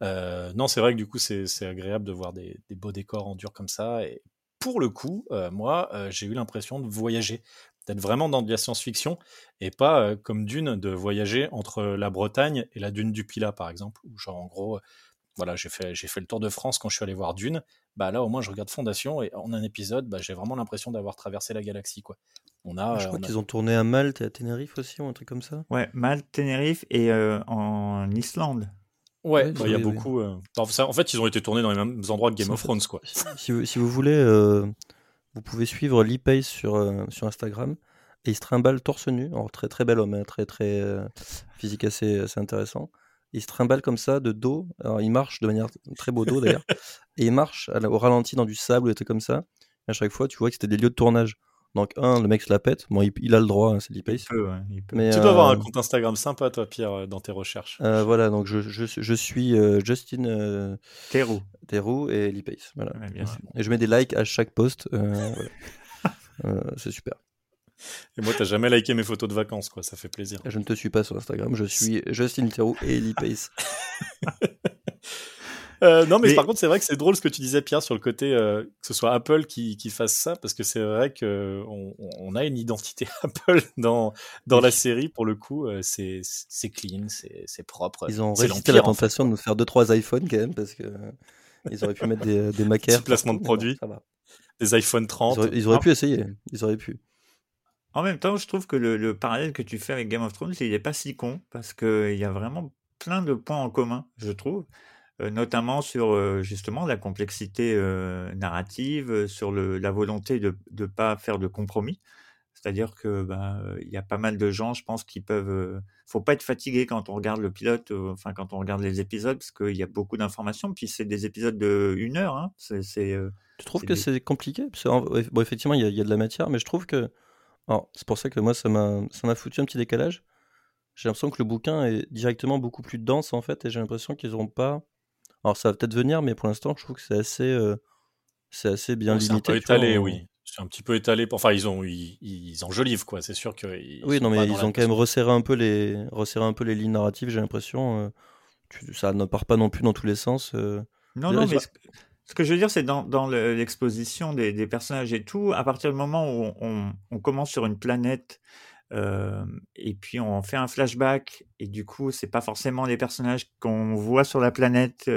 Euh, non, c'est vrai que du coup, c'est, c'est agréable de voir des, des beaux décors en dur comme ça. Et pour le coup, euh, moi, euh, j'ai eu l'impression de voyager, d'être vraiment dans de la science-fiction et pas euh, comme Dune de voyager entre la Bretagne et la dune du Pilat, par exemple, où genre en gros, euh, voilà, j'ai fait, j'ai fait le tour de France quand je suis allé voir Dune. Bah là, au moins, je regarde Fondation et en un épisode, bah, j'ai vraiment l'impression d'avoir traversé la galaxie, quoi. On a, je euh, crois on a- qu'ils ont tourné à Malte et à Tenerife aussi, ou un truc comme ça. Ouais, Malte, Tenerife et euh, en Islande. Ouais, Ouais, bah, il y a oui, oui. beaucoup. euh, enfin, ça- en fait, ils ont été tournés dans les mêmes endroits que Game of Thrones, quoi. Si, si vous, si vous voulez, euh, vous pouvez suivre Lee Pace sur, euh, sur Instagram. Et il se trimballe torse nu. Alors, très très bel homme, hein, très très euh, physique assez, assez intéressant. Il se trimballe comme ça de dos. Alors, il marche de manière très beau dos d'ailleurs. *laughs* et il marche à la- au ralenti dans du sable ou des trucs comme ça. Et à chaque fois, tu vois que c'était des lieux de tournage. Donc, un, le mec se la pète. Bon, il, il a le droit, hein, c'est Lee Il Pace. peut, ouais, il peut. Mais, Tu dois avoir euh, un compte Instagram sympa, toi, Pierre, euh, dans tes recherches. euh, voilà, donc je, je, je suis euh, Justin euh, Théroux. Theroux et Lee Pace. Voilà. Ouais, bien sûr. Et je mets des likes à chaque post. euh, voilà. *laughs* Euh, c'est super. Et moi, t'as jamais liké mes photos de vacances, quoi. Ça fait plaisir. Je ne te suis pas sur Instagram, je suis Justin Theroux et Lee Pace. *laughs* Euh, non, mais, Mais- par contre, c'est vrai que c'est drôle ce que tu disais, Pierre, sur le côté euh, que ce soit Apple qui, qui fasse ça, parce que c'est vrai que on, a une identité *laughs* Apple dans dans la série. Pour le coup, euh, c'est c'est clean, c'est c'est propre. Ils ont résisté à la l'Empire, en fait. tentation de nous faire 2-3 iPhones quand même, parce que ils auraient pu mettre des, des *laughs* placement de partout, mais produit. bon, ça va. Des iPhone Ils 30. auraient, ils auraient Ah. pu essayer. Ils auraient pu. En même temps, je trouve que le, le parallèle que tu fais avec Game of Thrones, il n'est pas si con, parce qu'il y a vraiment plein de points en commun, je trouve, notamment sur euh, justement la complexité euh, narrative, euh, sur le, la volonté de ne pas faire de compromis. C'est-à-dire que ben, euh, il y a pas mal de gens, je pense, qui peuvent. euh, faut pas être fatigué quand on regarde le pilote, euh, enfin quand on regarde les épisodes, parce qu'il y a beaucoup d'informations. Puis c'est des épisodes de une heure. Hein, c'est, euh, Tu trouves que des- c'est compliqué? Parce que, bon, effectivement, il y, a- il y a de la matière, mais je trouve que. alors, C'est pour ça que moi, ça m'a ça m'a foutu un petit décalage. J'ai l'impression que le bouquin est directement beaucoup plus dense, en fait, et j'ai l'impression qu'ils n'auront pas. Alors, ça va peut-être venir, mais pour l'instant, je trouve que c'est assez, euh, c'est assez bien c'est un limité. peu vois, étalé, oui. C'est un petit peu étalé. Enfin, ils ont ils, ils enjolivent, quoi. C'est sûr que. Oui, non, mais ils ont quand même resserré un peu les, resserré un peu les lignes narratives, j'ai l'impression. euh, tu- ça ne part pas non plus dans tous les sens. euh. Non, non, mais ce, que- je veux dire, c'est dans, dans le- l'exposition des, des personnages et tout, à partir du moment où on, on commence sur une planète et puis on fait un flashback, et du coup, c'est pas forcément les personnages qu'on voit sur la planète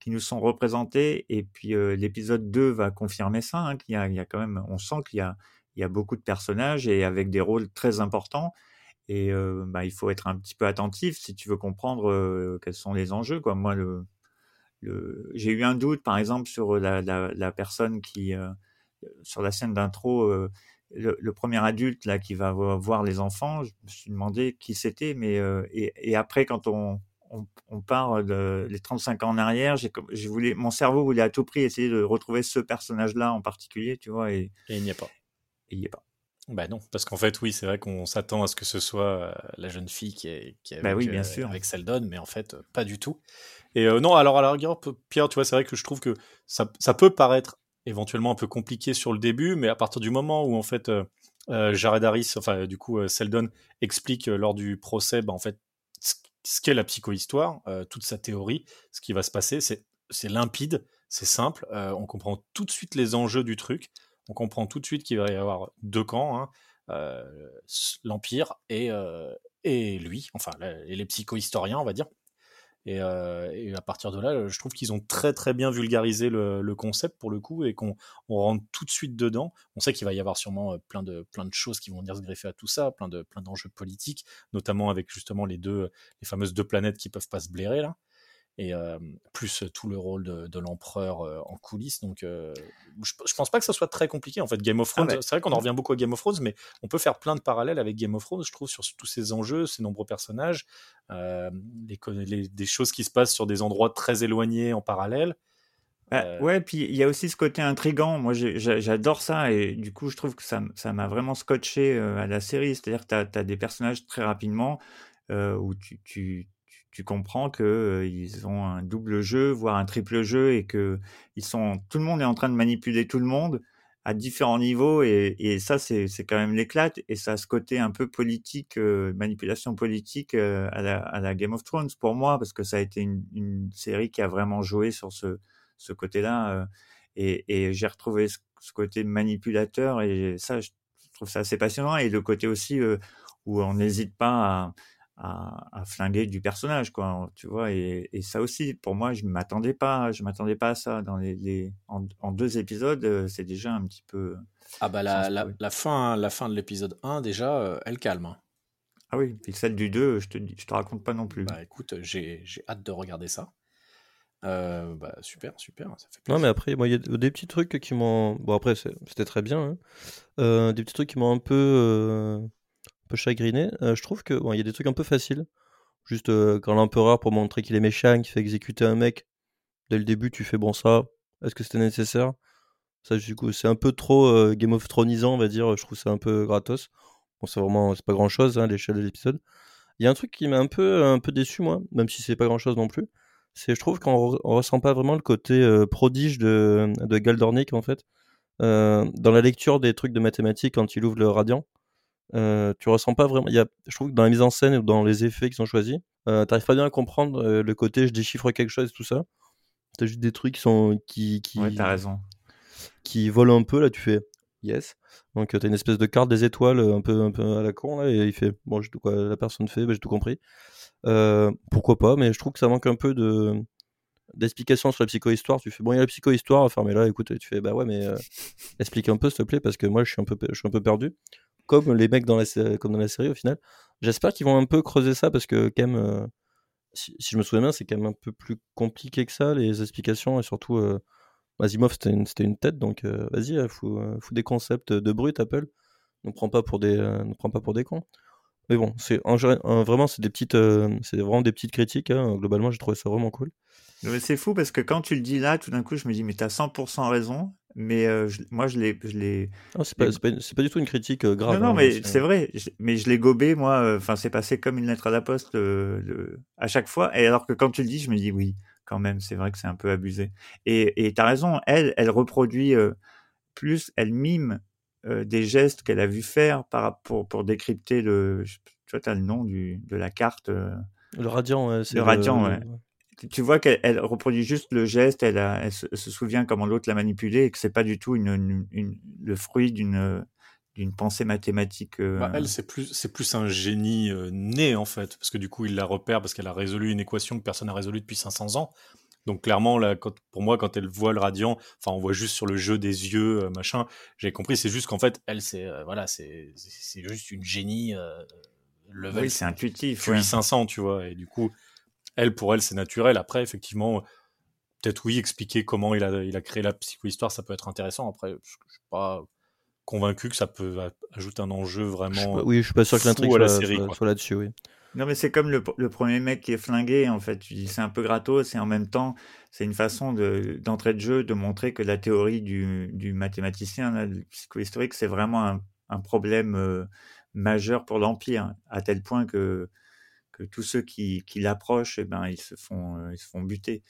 qui nous sont représentés, et puis l'épisode 2 va confirmer ça, hein, qu'il y a, quand même, on sent qu'il y a, beaucoup de personnages et avec des rôles très importants. Et bah, il faut être un petit peu attentif si tu veux comprendre quels sont les enjeux. Moi, j'ai eu un doute, par exemple, sur la, personne qui, sur la scène d'intro, le, le premier adulte là qui va vo- voir les enfants. Je me suis demandé qui c'était, mais euh, et, et après, quand on, on, on, part de les 35 ans en arrière. J'ai, j'ai voulu, mon cerveau voulait à tout prix essayer de retrouver ce personnage-là en particulier, tu vois, et, et il n'y a pas. Et il n'y a pas. Bah non, parce qu'en fait, oui, c'est vrai qu'on s'attend à ce que ce soit la jeune fille qui est, qui est bah avec, oui, bien sûr. avec Seldon, mais en fait, pas du tout. Et euh, non, alors à la rigueur, Pierre, tu vois, c'est vrai que je trouve que ça, ça peut paraître éventuellement un peu compliqué sur le début, mais à partir du moment où en fait euh, euh, Jared Harris, enfin du coup Seldon explique lors du procès, bah, en fait ce qu'est la psychohistoire, toute sa théorie, ce qui va se passer, c'est limpide, c'est simple, on comprend tout de suite les enjeux du truc, on comprend tout de suite qu'il va y avoir deux camps, hein, euh, l'Empire et, euh, et lui, enfin et les psychohistoriens, on va dire. Et, euh, et, à partir de là, je trouve qu'ils ont très très bien vulgarisé le, concept pour le coup et qu'on on rentre tout de suite dedans. On sait qu'il va y avoir sûrement plein de plein de choses qui vont venir se greffer à tout ça, plein de plein d'enjeux politiques, notamment avec justement les deux les fameuses deux planètes qui peuvent pas se blairer là et euh, plus tout le rôle de, de l'empereur euh, en coulisses. Donc, euh, je, je, pense pas que ça soit très compliqué. En fait, Game of Thrones, ah c'est vrai qu'on en revient beaucoup à Game of Thrones, mais on peut faire plein de parallèles avec Game of Thrones, je trouve, sur tous ces enjeux, ces nombreux personnages, les, les, des choses qui se passent sur des endroits très éloignés en parallèle. Bah, ouais, puis il y a aussi ce côté intrigant. Moi, j'adore ça et du coup, je trouve que ça m'a vraiment scotché à la série. C'est-à-dire que tu as, as, des personnages très rapidement où tu, tu tu comprends que euh, ils ont un double jeu, voire un triple jeu, et que ils sont, tout le monde est en train de manipuler tout le monde à différents niveaux, et, ça c'est quand même l'éclate, et ça a ce côté un peu politique, euh, manipulation politique euh, à, la, Game of Thrones pour moi, parce que ça a été une, série qui a vraiment joué sur ce, ce côté-là, et, et j'ai retrouvé ce, ce, côté manipulateur, et ça je trouve ça assez passionnant, et le côté aussi où on n'hésite pas à à, à, flinguer du personnage, quoi. Tu vois, et, et ça aussi, pour moi, je m'attendais pas, je m'attendais pas à ça. Dans les, les en, en, deux épisodes, euh, c'est déjà un petit peu. Ah bah la, la, la, fin, la fin de l'épisode 1 déjà, euh, elle calme. Hein. Ah oui, puis celle du 2, je te, je te raconte pas non plus. Bah écoute, j'ai hâte de regarder ça. Euh, bah super, super, ça fait plaisir. Non mais après, il y a des petits trucs qui m'ont... Bon après, c'était très bien. Hein. Euh, des petits trucs qui m'ont un peu euh, peu chagriné. Euh, je trouve que il y a des trucs un peu faciles. Juste euh, quand l'empereur, pour montrer qu'il est méchant, qui fait exécuter un mec, dès le début, tu fais bon ça. Est-ce que c'était nécessaire? Ça, du coup, c'est un peu trop euh, Game of Thronesisant, on va dire. Je trouve c'est un peu gratos. Bon, c'est vraiment, c'est pas grand chose, hein, l'échelle de l'épisode. Il y a un truc qui m'a un peu, un peu déçu, moi, même si c'est pas grand chose non plus. C'est, je trouve qu'on re ressent pas vraiment le côté prodige de, de Galdornik, en fait. dans la lecture des trucs de mathématiques, quand il ouvre le radiant, euh, tu ressens pas vraiment. Y a, je trouve que dans la mise en scène ou dans les effets qu'ils ont choisis, euh, t'arrives pas bien à comprendre euh, le côté je déchiffre quelque chose et tout ça. T'as juste des trucs qui sont. qui, qui Ouais, t'as raison. Qui volent un peu, là, tu fais yes. Donc t'as une espèce de carte des étoiles un peu, un peu à la con, là, et il fait bon, j'ai tout quoi, la personne fait, bah, j'ai tout compris. Euh, pourquoi pas, mais je trouve que ça manque un peu de d'explication sur la psychohistoire. Tu fais bon, il y a la psychohistoire, enfin, mais là, écoute, tu fais bah ouais, mais explique un peu, s'il te plaît, parce que moi, je suis un peu, je suis un peu perdu comme les mecs dans la, comme dans la série au final. J'espère qu'ils vont un peu creuser ça parce que quand même, euh, si, je me souviens bien, c'est quand même un peu plus compliqué que ça, les explications et surtout, euh, Asimov c'était une, tête, donc euh, vas-y, euh, fous, des concepts de brut, Apple. Ne prend pas pour des, ne prend pas pour des cons. Mais bon, c'est vraiment c'est des petites, c'est vraiment des petites critiques. Hein. Globalement, j'ai trouvé ça vraiment cool. C'est fou parce que quand tu le dis là, tout d'un coup, je me dis mais t'as 100% raison mais euh, je, moi je l'ai je l'ai c'est pas, pas, pas, du tout une critique euh, grave non, non hein, mais c'est vrai mais je l'ai gobé moi euh, enfin c'est passé comme une lettre à la poste euh, à chaque fois. Et alors que quand tu le dis je me dis oui quand même c'est vrai que c'est un peu abusé. Et et t'as raison elle elle reproduit plus elle mime des gestes qu'elle a vu faire par pour pour décrypter le tu vois t'as le nom du de la carte le radiant ouais, le radiant ouais tu vois qu'elle reproduit juste le geste, elle, a, elle, se, souvient comment l'autre l'a manipulé et que c'est pas du tout une, une, une, le fruit d'une d'une pensée mathématique. Euh... Bah elle, c'est plus c'est plus un génie euh, né en fait, parce que du coup il la repère parce qu'elle a résolu une équation que personne n'a résolue depuis 500 ans. Donc clairement là, quand, pour moi, quand elle voit le radiant, enfin on voit juste sur le jeu des yeux, euh, machin. J'ai compris, c'est juste qu'en fait elle, c'est euh, voilà, c'est c'est juste une génie. level oui, c'est intuitif. 500, ouais. tu vois, et du coup elle, pour elle, c'est naturel. Après, effectivement, peut-être oui, expliquer comment il a, il a créé la psychohistoire, ça peut être intéressant. Après, je, je sais pas. convaincu que ça peut ajouter un enjeu vraiment. oui, je suis pas sûr que l'intrigue soit, soit là-dessus, oui. Non, mais c'est comme le, premier mec qui est flingué, en fait. C'est un peu gratos et en même temps, c'est une façon d'entrée de, jeu de montrer que la théorie du, du mathématicien, du psychohistorique, c'est vraiment un, problème euh, majeur pour l'Empire, à tel point que, que tous ceux qui, qui l'approchent, eh ben, ils, se font, euh, ils se font buter.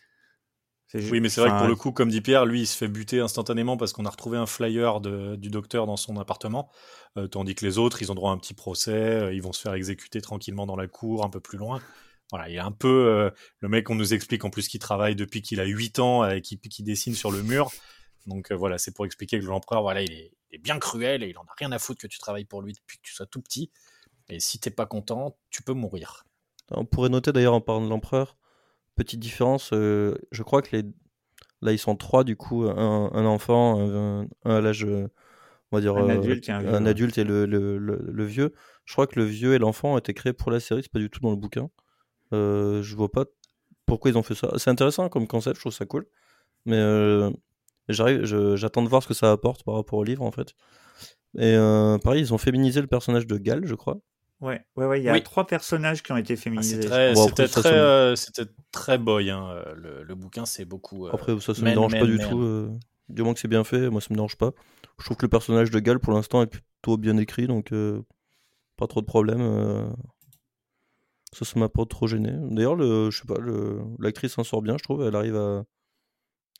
Oui, mais c'est vrai que pour le coup, comme dit Pierre, lui, il se fait buter instantanément parce qu'on a retrouvé un flyer du docteur dans son appartement, euh, tandis que les autres, ils ont droit à un petit procès, euh, ils vont se faire exécuter tranquillement dans la cour, un peu plus loin. Voilà, il est un peu euh, le mec, on nous explique en plus qu'il travaille depuis qu'il a 8 ans et qui, dessine sur le mur. Donc voilà, c'est pour expliquer que l'empereur, voilà, il est, il est, bien cruel et il en a rien à foutre que tu travailles pour lui depuis que tu sois tout petit. Et si t'es pas content, tu peux mourir. On pourrait noter d'ailleurs en parlant de l'empereur Petite différence, euh, je crois que les... là ils sont trois du coup, un, enfant, un, à l'âge, euh, on va dire, un euh, adulte, et, un adulte et le, le, le, vieux. Je crois que le vieux et l'enfant ont été créés pour la série, c'est pas du tout dans le bouquin. je vois pas pourquoi ils ont fait ça. C'est intéressant comme concept, je trouve ça cool. Mais j'arrive, j'attends de voir ce que ça apporte par rapport au livre en fait. Et pareil, ils ont féminisé le personnage de Gal, je crois. Ouais, ouais, ouais, il y a trois personnages qui ont été ah, féminisés. c'était très, euh, très, boy. Hein, euh, le, le, bouquin, c'est beaucoup. Euh, après, ça, ça me dérange pas du tout. du moment que c'est bien fait, moi, ça me dérange pas. Je trouve que le personnage de Gal, pour l'instant, est plutôt bien écrit, donc pas trop de problème. Ça, ça m'a pas trop gêné. D'ailleurs, le, je sais pas, l'actrice s'en sort bien, je trouve. Elle arrive à.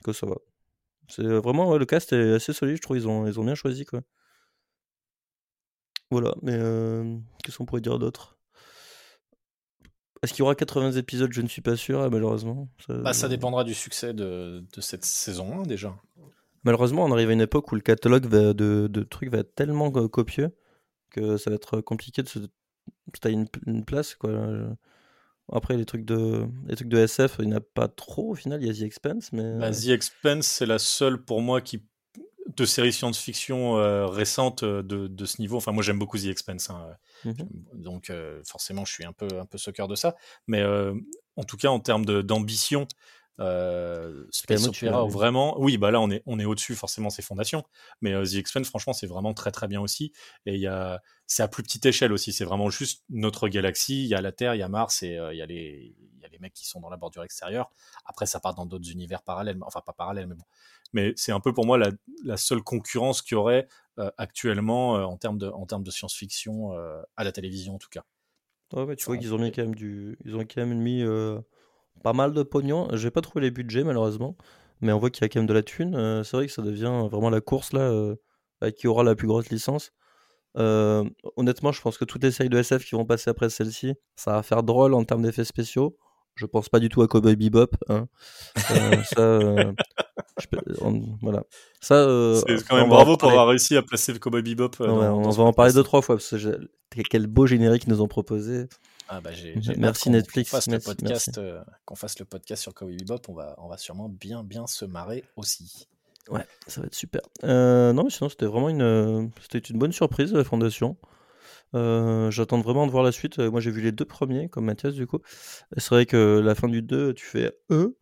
Que ça va. C'est vraiment le cast est assez solide, je trouve. Ils ont, ils ont bien choisi, quoi. Voilà, mais euh, qu'est-ce qu'on pourrait dire d'autre? Est-ce qu'il y aura 80 épisodes? Je ne suis pas sûr, hein, malheureusement. Ça... Bah, ça dépendra du succès de, de, cette saison 1 déjà. Malheureusement, on arrive à une époque où le catalogue de, de, trucs va être tellement copieux que ça va être compliqué de se tailler une, place. Quoi. Après, les trucs de, les trucs de SF, il n'y en a pas trop au final. Il y a The Expense. Mais... Bah, The Expense, c'est la seule pour moi qui de séries science-fiction euh, récentes euh, de, de, ce niveau. Enfin, moi, j'aime beaucoup The Expense. Hein, mmh Donc, euh, forcément, je suis un peu, un peu soccer de ça. Mais en tout cas, en termes d'ambition, euh, Space Opera, vraiment, oui, bah là on est on est au-dessus forcément ces fondations, mais The Expense franchement c'est vraiment très très bien aussi. Et il y a c'est à plus petite échelle aussi, c'est vraiment juste notre galaxie. Il y a la Terre, il y a Mars et il y a les les mecs qui sont dans la bordure extérieure. Après ça part dans d'autres univers parallèles, enfin pas parallèles, mais bon, mais c'est un peu pour moi la, seule concurrence qu'il y aurait euh, actuellement euh, en termes de, en termes de science-fiction euh, à la télévision en tout cas. Ouais, tu vois qu'ils ont mis quand même du, ils ont quand même mis pas mal de pognon. J'ai pas trouvé les budgets malheureusement, mais on voit qu'il y a quand même de la thune. c'est vrai que ça devient vraiment la course là, qui aura la plus grosse licence. honnêtement, je pense que toutes les séries de SF qui vont passer après celle-ci, ça va faire drôle en termes d'effets spéciaux. Je pense pas du tout à Cowboy Bebop. Hein. Euh, *laughs* ça, euh, voilà. Ça, euh, c'est quand même bravo pour avoir réussi à placer le Cowboy Bebop. on va en parler deux trois fois parce que quel beau générique ils nous ont proposé. Ah bah merci Netflix. Qu'on fasse, le podcast, qu'on fasse le podcast sur Cowboy Bebop, on va, on va sûrement bien, bien se marrer aussi. Ouais, ça va être super. non, mais sinon c'était vraiment une, c'était une bonne surprise la fondation. Euh, j'attends vraiment de voir la suite. Euh, moi, j'ai vu les deux premiers, comme Mathias, du coup. C'est vrai que la fin du 2, tu fais E.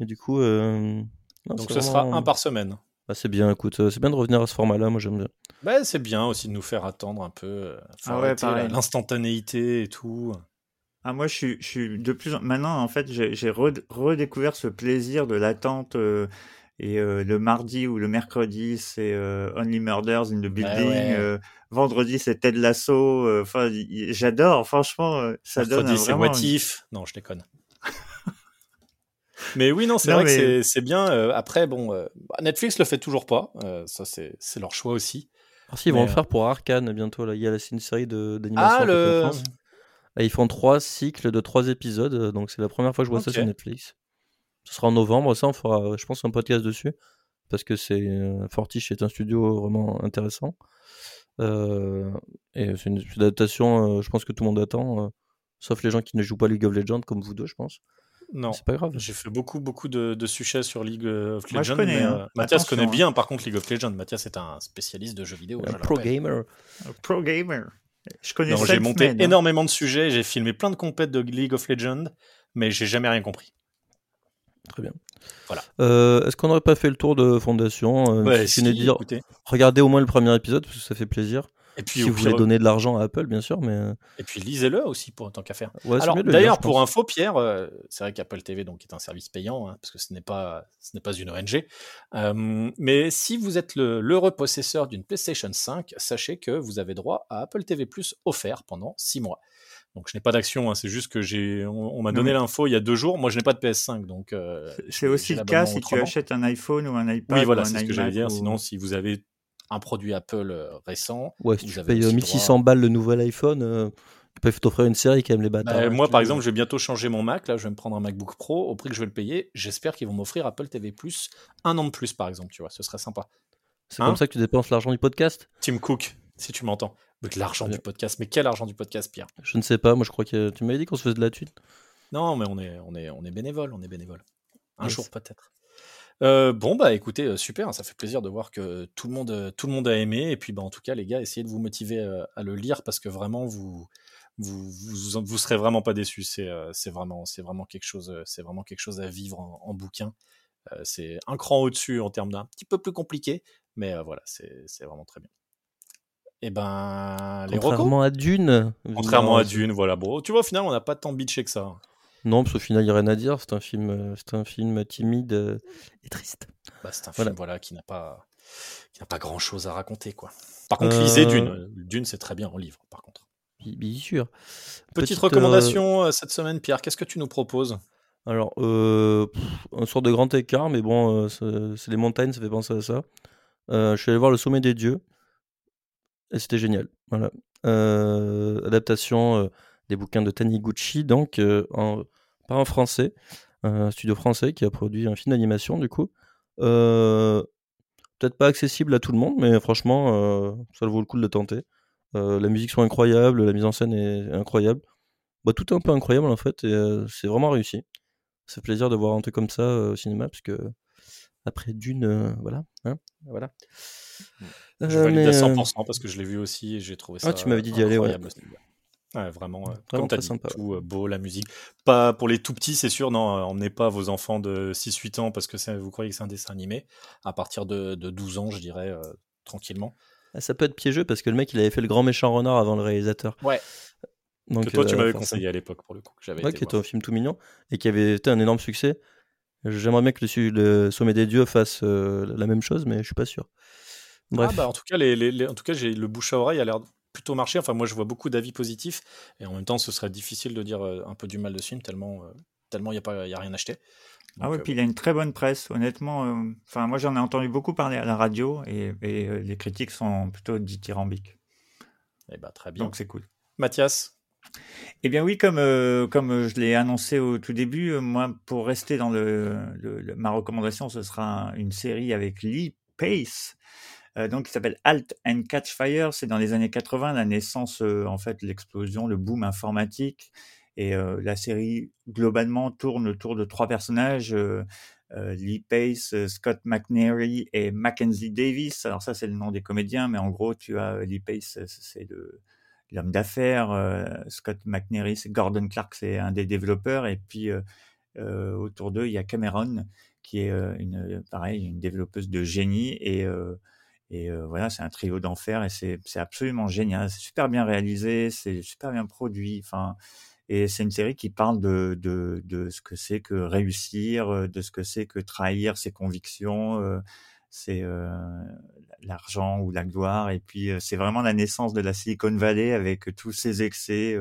Et du coup. Euh, Donc, ce sera un par semaine. Ah, c'est bien, écoute. C'est bien de revenir à ce format-là. Moi, j'aime bien. Bah, c'est bien aussi de nous faire attendre un peu. Ah ouais, l'instantanéité et tout. Ah, moi, je suis, je suis de plus en... Maintenant, en fait, j'ai redécouvert ce plaisir de l'attente. Et le mardi ou le mercredi, c'est Only Murders in the Building. vendredi, c'est Ted Lasso. Enfin, j'adore. Franchement, ça donne c'est What Non, je déconne. *laughs* Mais oui, non, c'est vrai que c'est bien. après, bon, bah, Netflix le fait toujours pas. ça, c'est leur choix aussi. Alors, si, ils vont le faire pour Arkane bientôt. Là. Il y a une série d'animation ah, le... Ils font trois cycles de trois épisodes. Donc, c'est la première fois que je vois ça sur Netflix. Ce sera en novembre, ça, on fera, je pense, un podcast dessus. Parce que c'est euh, Fortiche est un studio vraiment intéressant. Euh, et c'est une, adaptation, euh, je pense que tout le monde attend, sauf les gens qui ne jouent pas League of Legends comme vous deux, je pense. Non, c'est pas grave. J'ai fait beaucoup, beaucoup de, de sujets sur League of Legends. Hein. Mathias connaît bien, par contre, League of Legends. Mathias est un spécialiste de jeux vidéo. Un pro gamer. Un pro gamer. Je connais. J'ai monté hein. énormément de sujets. J'ai filmé plein de compètes de League of Legends, mais j'ai jamais rien compris. Très bien. Voilà. Euh, Est-ce qu'on n'aurait pas fait le tour de Fondation euh, Ouais, si dire, écoutez. regardez au moins le premier épisode parce que ça fait plaisir. Et puis, si vous voulez donner de l'argent à Apple, bien sûr, mais euh, et puis lisez-le aussi pour tant qu'à faire. ouais, Alors d'ailleurs pour info Pierre, euh, c'est vrai qu'Apple TV donc est un service payant hein, parce que ce n'est pas ce n'est pas une ONG. Euh, mais si vous êtes l'heureux possesseur d'une PlayStation 5, sachez que vous avez droit à Apple TV Plus offert pendant 6 mois. Donc je n'ai pas d'action, hein, c'est juste que j'ai on, on m'a donné l'info il y a deux jours. Moi je n'ai pas de PS5 donc euh, C'est aussi le cas si tu achètes un iPhone ou un iPad Oui voilà c'est ce que j'allais dire. ou- Sinon si vous avez un produit Apple euh, récent, Ouais, si vous tu avez payes euh, aussi 1600 balles le nouvel iPhone, euh, ils peuvent t'offrir une série quand même, les Bah, bâtards. hein, moi, par exemple, je vais bientôt changer mon Mac. Là, je vais me prendre un MacBook Pro. Au prix que je vais le payer, j'espère qu'ils vont m'offrir Apple TV Plus un an de plus, par exemple. Tu vois, ce serait sympa. c'est hein comme ça que tu dépenses l'argent du podcast? Tim Cook, si tu m'entends. Que l'argent du podcast. Mais quel argent du podcast, Pierre? Je ne sais pas, moi je crois que tu m'avais dit qu'on se faisait de la thune. Non, mais on est, on est, on est bénévole. On est bénévole. Un Yes. jour peut-être. Euh, bon bah écoutez euh, super ça fait plaisir de voir que tout le monde euh, tout le monde a aimé et puis bah en tout cas les gars essayez de vous motiver à le lire parce que vraiment vous vous vous, vous serez vraiment pas déçus c'est euh, c'est vraiment c'est vraiment quelque chose c'est vraiment quelque chose à vivre en, en bouquin Euh, c'est un cran au-dessus en termes d'un petit peu plus compliqué mais euh, voilà c'est c'est vraiment très bien et ben les recos Contrairement à Dune. contrairement non, à Dune voilà bon tu vois au final on n'a pas tant bitché que ça Non, parce qu'au final, il n'y a rien à dire. C'est un film, euh, c'est un film timide euh, et triste. Bah, c'est un Voilà. film voilà qui n'a pas qui n'a pas grand chose à raconter quoi. Par contre, Euh, lisez Dune. Dune c'est très bien en livre par contre. Bi- Bien sûr. Petite, recommandation euh, cette semaine Pierre, qu'est-ce que tu nous proposes? Alors, euh, pff, un sort de grand écart, mais bon, euh, c'est c'est les montagnes, ça fait penser à ça. Euh, je suis allé voir Le Sommet des Dieux, et c'était génial. Voilà. Euh, adaptation euh, des bouquins de Taniguchi, donc euh, en, par un français, un studio français qui a produit un film d'animation, du coup. Peut-être pas accessible à tout le monde, mais franchement, ça vaut le coup de le tenter. La musique sont incroyable, la mise en scène est incroyable. Bah, tout est un peu incroyable en fait, et c'est vraiment réussi. Fait plaisir de voir un truc comme ça au cinéma, parce que après Dune, voilà. hein, voilà. Je Euh, valide mais, à euh, 100% parce que je l'ai vu aussi et j'ai trouvé ça Ah, tu m'avais dit d'y aller, ouais. Ouais, vraiment, euh, Vraiment comme t'as très dit, sympa. tout euh, beau, la musique. Pas pour les tout petits, c'est sûr, non, euh, emmenez pas vos enfants de 6-8 ans parce que vous croyez que c'est un dessin animé. À partir de, de 12 ans, je dirais, euh, tranquillement. ah, ça peut être piégeux parce que le mec il avait fait le grand méchant renard avant le réalisateur. Ouais. Donc, que toi, tu euh, m'avais conseillé à l'époque, pour le coup, que j'avais Ouais, qui était un film tout mignon et qui avait été un énorme succès. J'aimerais bien que le, le Sommet des Dieux fasse euh, la même chose, mais je suis pas sûr. Bref, Ah bah, en tout cas, les, les- les- en tout cas, j'ai le bouche à oreille a l'air plutôt marché. Enfin, moi, je vois beaucoup d'avis positifs, et en même temps, ce serait difficile de dire euh, un peu du mal de ce film tellement, euh, tellement il y a pas, il y a rien acheté. Ah ouais, Donc, puis euh, il a une très bonne presse, honnêtement. euh, Enfin, moi, j'en ai entendu beaucoup parler à la radio et, et, euh, les critiques sont plutôt dithyrambiques. eh bah, très bien. Donc, c'est cool. Mathias, Eh bien oui, comme euh, comme je l'ai annoncé au tout début, euh, moi pour rester dans le, le- le- ma recommandation, ce sera une série avec Lee Pace, euh, donc qui s'appelle Halt and Catch Fire. C'est dans les années 80, la naissance, euh, en fait, l'explosion, le boom informatique. Et euh, la série globalement tourne autour de trois personnages. euh, euh, Lee Pace, euh, Scott McNary et Mackenzie Davis. Alors ça, c'est le nom des comédiens, mais en gros, tu as euh, Lee Pace, euh, c'est l'homme d'affaires, euh, Scott McNary, c'est Gordon Clark, c'est un des développeurs, et puis euh, euh, autour d'eux, il y a Cameron, qui est euh, une, pareil, une développeuse de génie, et, euh, et euh, voilà, c'est un trio d'enfer, et c'est absolument génial, c'est super bien réalisé, c'est super bien produit, enfin, et c'est une série qui parle de, de, de ce que c'est que réussir, euh, de ce que c'est que trahir ses convictions, euh, c'est euh, l'argent ou la gloire. Et puis, euh, c'est vraiment la naissance de la Silicon Valley avec tous ses excès.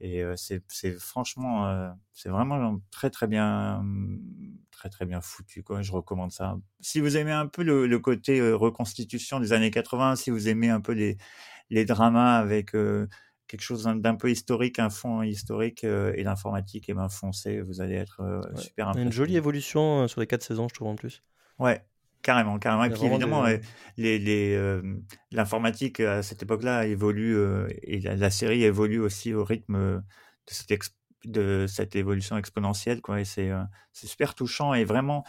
et c'est franchement, c'est vraiment très très bien, hum, très très bien foutu. Quoi. Je recommande ça. Si vous aimez un peu le, le côté euh, reconstitution des années 80, si vous aimez un peu les, les dramas avec euh, quelque chose d'un peu historique, un fond historique euh, et l'informatique, et ben foncez, vous allez être Ouais. super impressionné. une jolie évolution sur les quatre saisons, je trouve en plus. Ouais, carrément, carrément. Et puis évidemment, des- euh, les, les, l'informatique à cette époque-là évolue et la, la série évolue aussi au rythme de cette, ex- de cette évolution exponentielle, quoi. Et c'est, euh, super touchant et vraiment.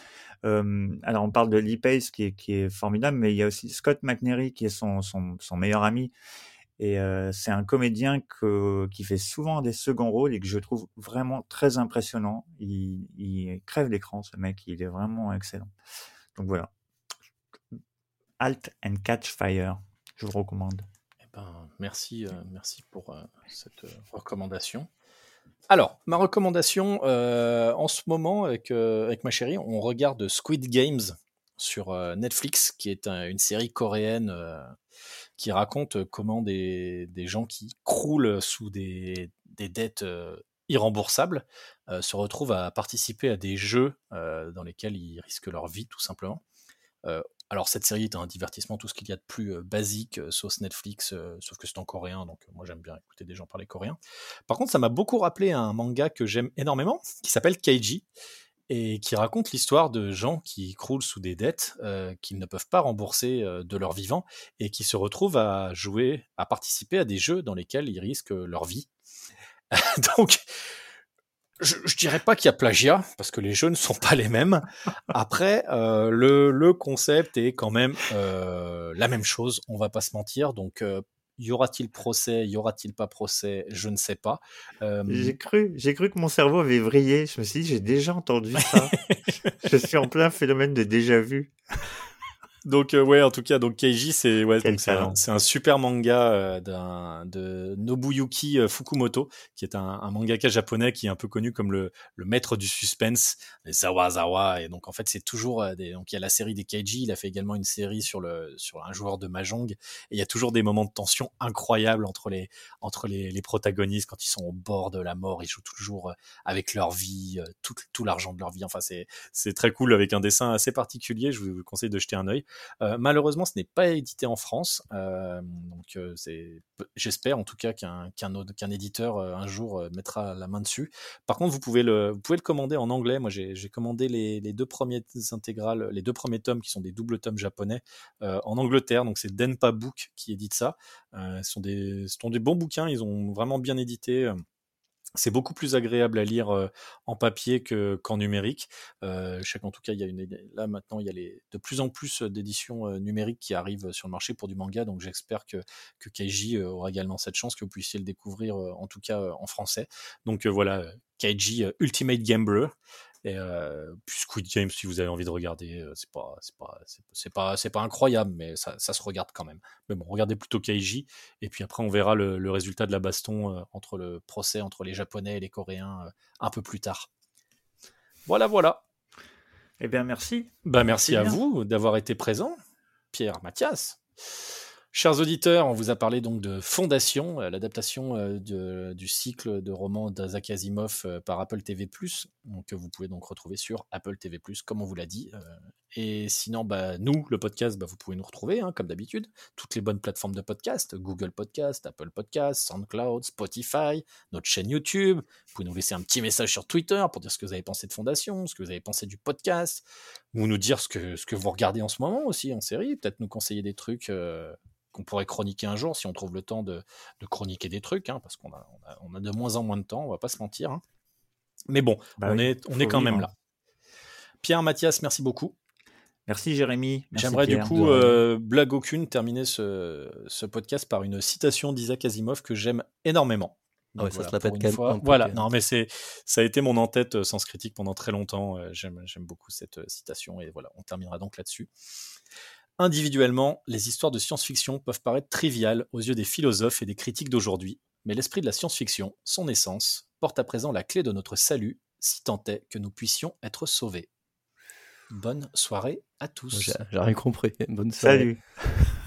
euh, alors on parle de Lee Pace qui est, qui est formidable, mais il y a aussi Scott McNary qui est son, son, son meilleur ami Et euh, c'est un comédien que, qui fait souvent des seconds rôles et que je trouve vraiment très impressionnant. Il, il crève l'écran, ce mec. Il est vraiment excellent. Donc voilà. Halt and Catch Fire. Je vous recommande. Eh ben, merci, merci pour cette recommandation. Alors, ma recommandation, euh, en ce moment, avec, euh, avec ma chérie, on regarde Squid Games sur euh, Netflix, qui est un- une série coréenne qui raconte comment des, gens qui croulent sous des, dettes irremboursables se retrouvent à participer à des jeux dans lesquels ils risquent leur vie, tout simplement. Alors cette série est un divertissement, tout ce qu'il y a de plus basique, euh, sauce Netflix, sauf que c'est en coréen, donc moi j'aime bien écouter des gens parler coréen. Par contre, ça m'a beaucoup rappelé un manga que j'aime énormément, qui s'appelle Keiji, et qui raconte l'histoire de gens qui croulent sous des dettes qu'ils ne peuvent pas rembourser de leur vivant, et qui se retrouvent à jouer, à participer à des jeux dans lesquels ils risquent leur vie. *laughs* donc, je, je dirais pas qu'il y a plagiat parce que les jeux ne sont pas les mêmes. Après, euh, le, le concept est quand même euh, la même chose. On va pas se mentir. Donc, euh, y aura-t-il procès Y aura-t-il pas procès Je ne sais pas. Euh, J'ai cru, j'ai cru que mon cerveau avait vrillé. Je me suis dit, j'ai déjà entendu ça. *laughs* je suis en plein phénomène de déjà vu. Donc euh, ouais, en tout cas, donc Keiji, c'est ouais, c'est un, super manga euh, d'un de Nobuyuki euh, Fukumoto, qui est un, un mangaka japonais qui est un peu connu comme le, le maître du suspense, les Zawazawa. Et donc en fait, c'est toujours euh, des, donc il y a la série des Keiji. Il a fait également une série sur le sur un joueur de mahjong. Et il y a toujours des moments de tension incroyables entre les entre les, les protagonistes quand ils sont au bord de la mort. Ils jouent toujours avec leur vie, tout tout l'argent de leur vie. Enfin, c'est c'est très cool avec un dessin assez particulier. Je vous conseille de jeter un œil. Euh, malheureusement, ce n'est pas édité en France, euh, donc euh, j'espère en tout cas qu'un éditeur un jour mettra la main dessus. Par contre, vous pouvez le, vous pouvez le commander en anglais. Moi, j'ai commandé les, les deux premiers intégrales, les deux premiers tomes qui sont des doubles tomes japonais en Angleterre. Donc c'est Denpa Book qui édite ça. Ce sont des, ce sont des bons bouquins. Ils ont vraiment bien édité. C'est beaucoup plus agréable à lire en papier que, qu'en numérique. Euh, je sais tout cas, il y a une, là maintenant, il y a les, de plus en plus d'éditions numériques qui arrivent sur le marché pour du manga. Donc j'espère que, que Keiji aura également cette chance, que vous puissiez le découvrir en tout cas en français. Donc euh, voilà, Keiji Ultimate Gambler. Et euh, puis Squid Game, si vous avez envie de regarder, c'est pas, c'est pas, c'est, pas, c'est pas incroyable, mais ça, ça se regarde quand même. Mais bon, regardez plutôt Keiji, et puis après on verra le, le résultat de la baston euh, entre le procès entre les Japonais et les Coréens euh, un peu plus tard. Voilà, voilà. Eh bien, merci. Bah, merci à bien. vous d'avoir été présent, Pierre, Mathias. Chers auditeurs, on vous a parlé donc de Fondation, euh, l'adaptation euh, du cycle de romans d'Isaac Asimov euh, par Apple TV+, que vous pouvez donc retrouver sur Apple TV+, comme on vous l'a dit. et sinon, bah, nous, le podcast, bah, vous pouvez nous retrouver, hein, comme d'habitude, toutes les bonnes plateformes de podcast, Google Podcast, Apple Podcast, SoundCloud, Spotify, notre chaîne YouTube. Vous pouvez nous laisser un petit message sur Twitter pour dire ce que vous avez pensé de Fondation, ce que vous avez pensé du podcast, ou nous dire ce que, vous regardez en ce moment aussi en série, peut-être nous conseiller des trucs qu'on pourrait chroniquer un jour si on trouve le temps de, de chroniquer des trucs, hein, parce qu'on a, on a, on a de moins en moins de temps, on va pas se mentir. hein. Mais bon, Bah on oui, est, on est quand même là. Pierre, Mathias, merci beaucoup. Merci, Jérémy. J'aimerais du coup, euh, blague aucune, terminer ce, ce podcast par une citation d'Isaac Asimov que j'aime énormément. Ah ouais, ça voilà, une fois. Voilà, non mais c'est ça a été mon en-tête euh, Sens Critique pendant très longtemps. euh, J'aime j'aime beaucoup cette euh, citation et voilà, on terminera donc là-dessus. Individuellement, les histoires de science-fiction peuvent paraître triviales aux yeux des philosophes et des critiques d'aujourd'hui, mais l'esprit de la science-fiction, son essence, porte à présent la clé de notre salut, si tant est que nous puissions être sauvés. Bonne soirée à tous. J'ai rien compris. *laughs* Bonne soirée. Salut. *laughs*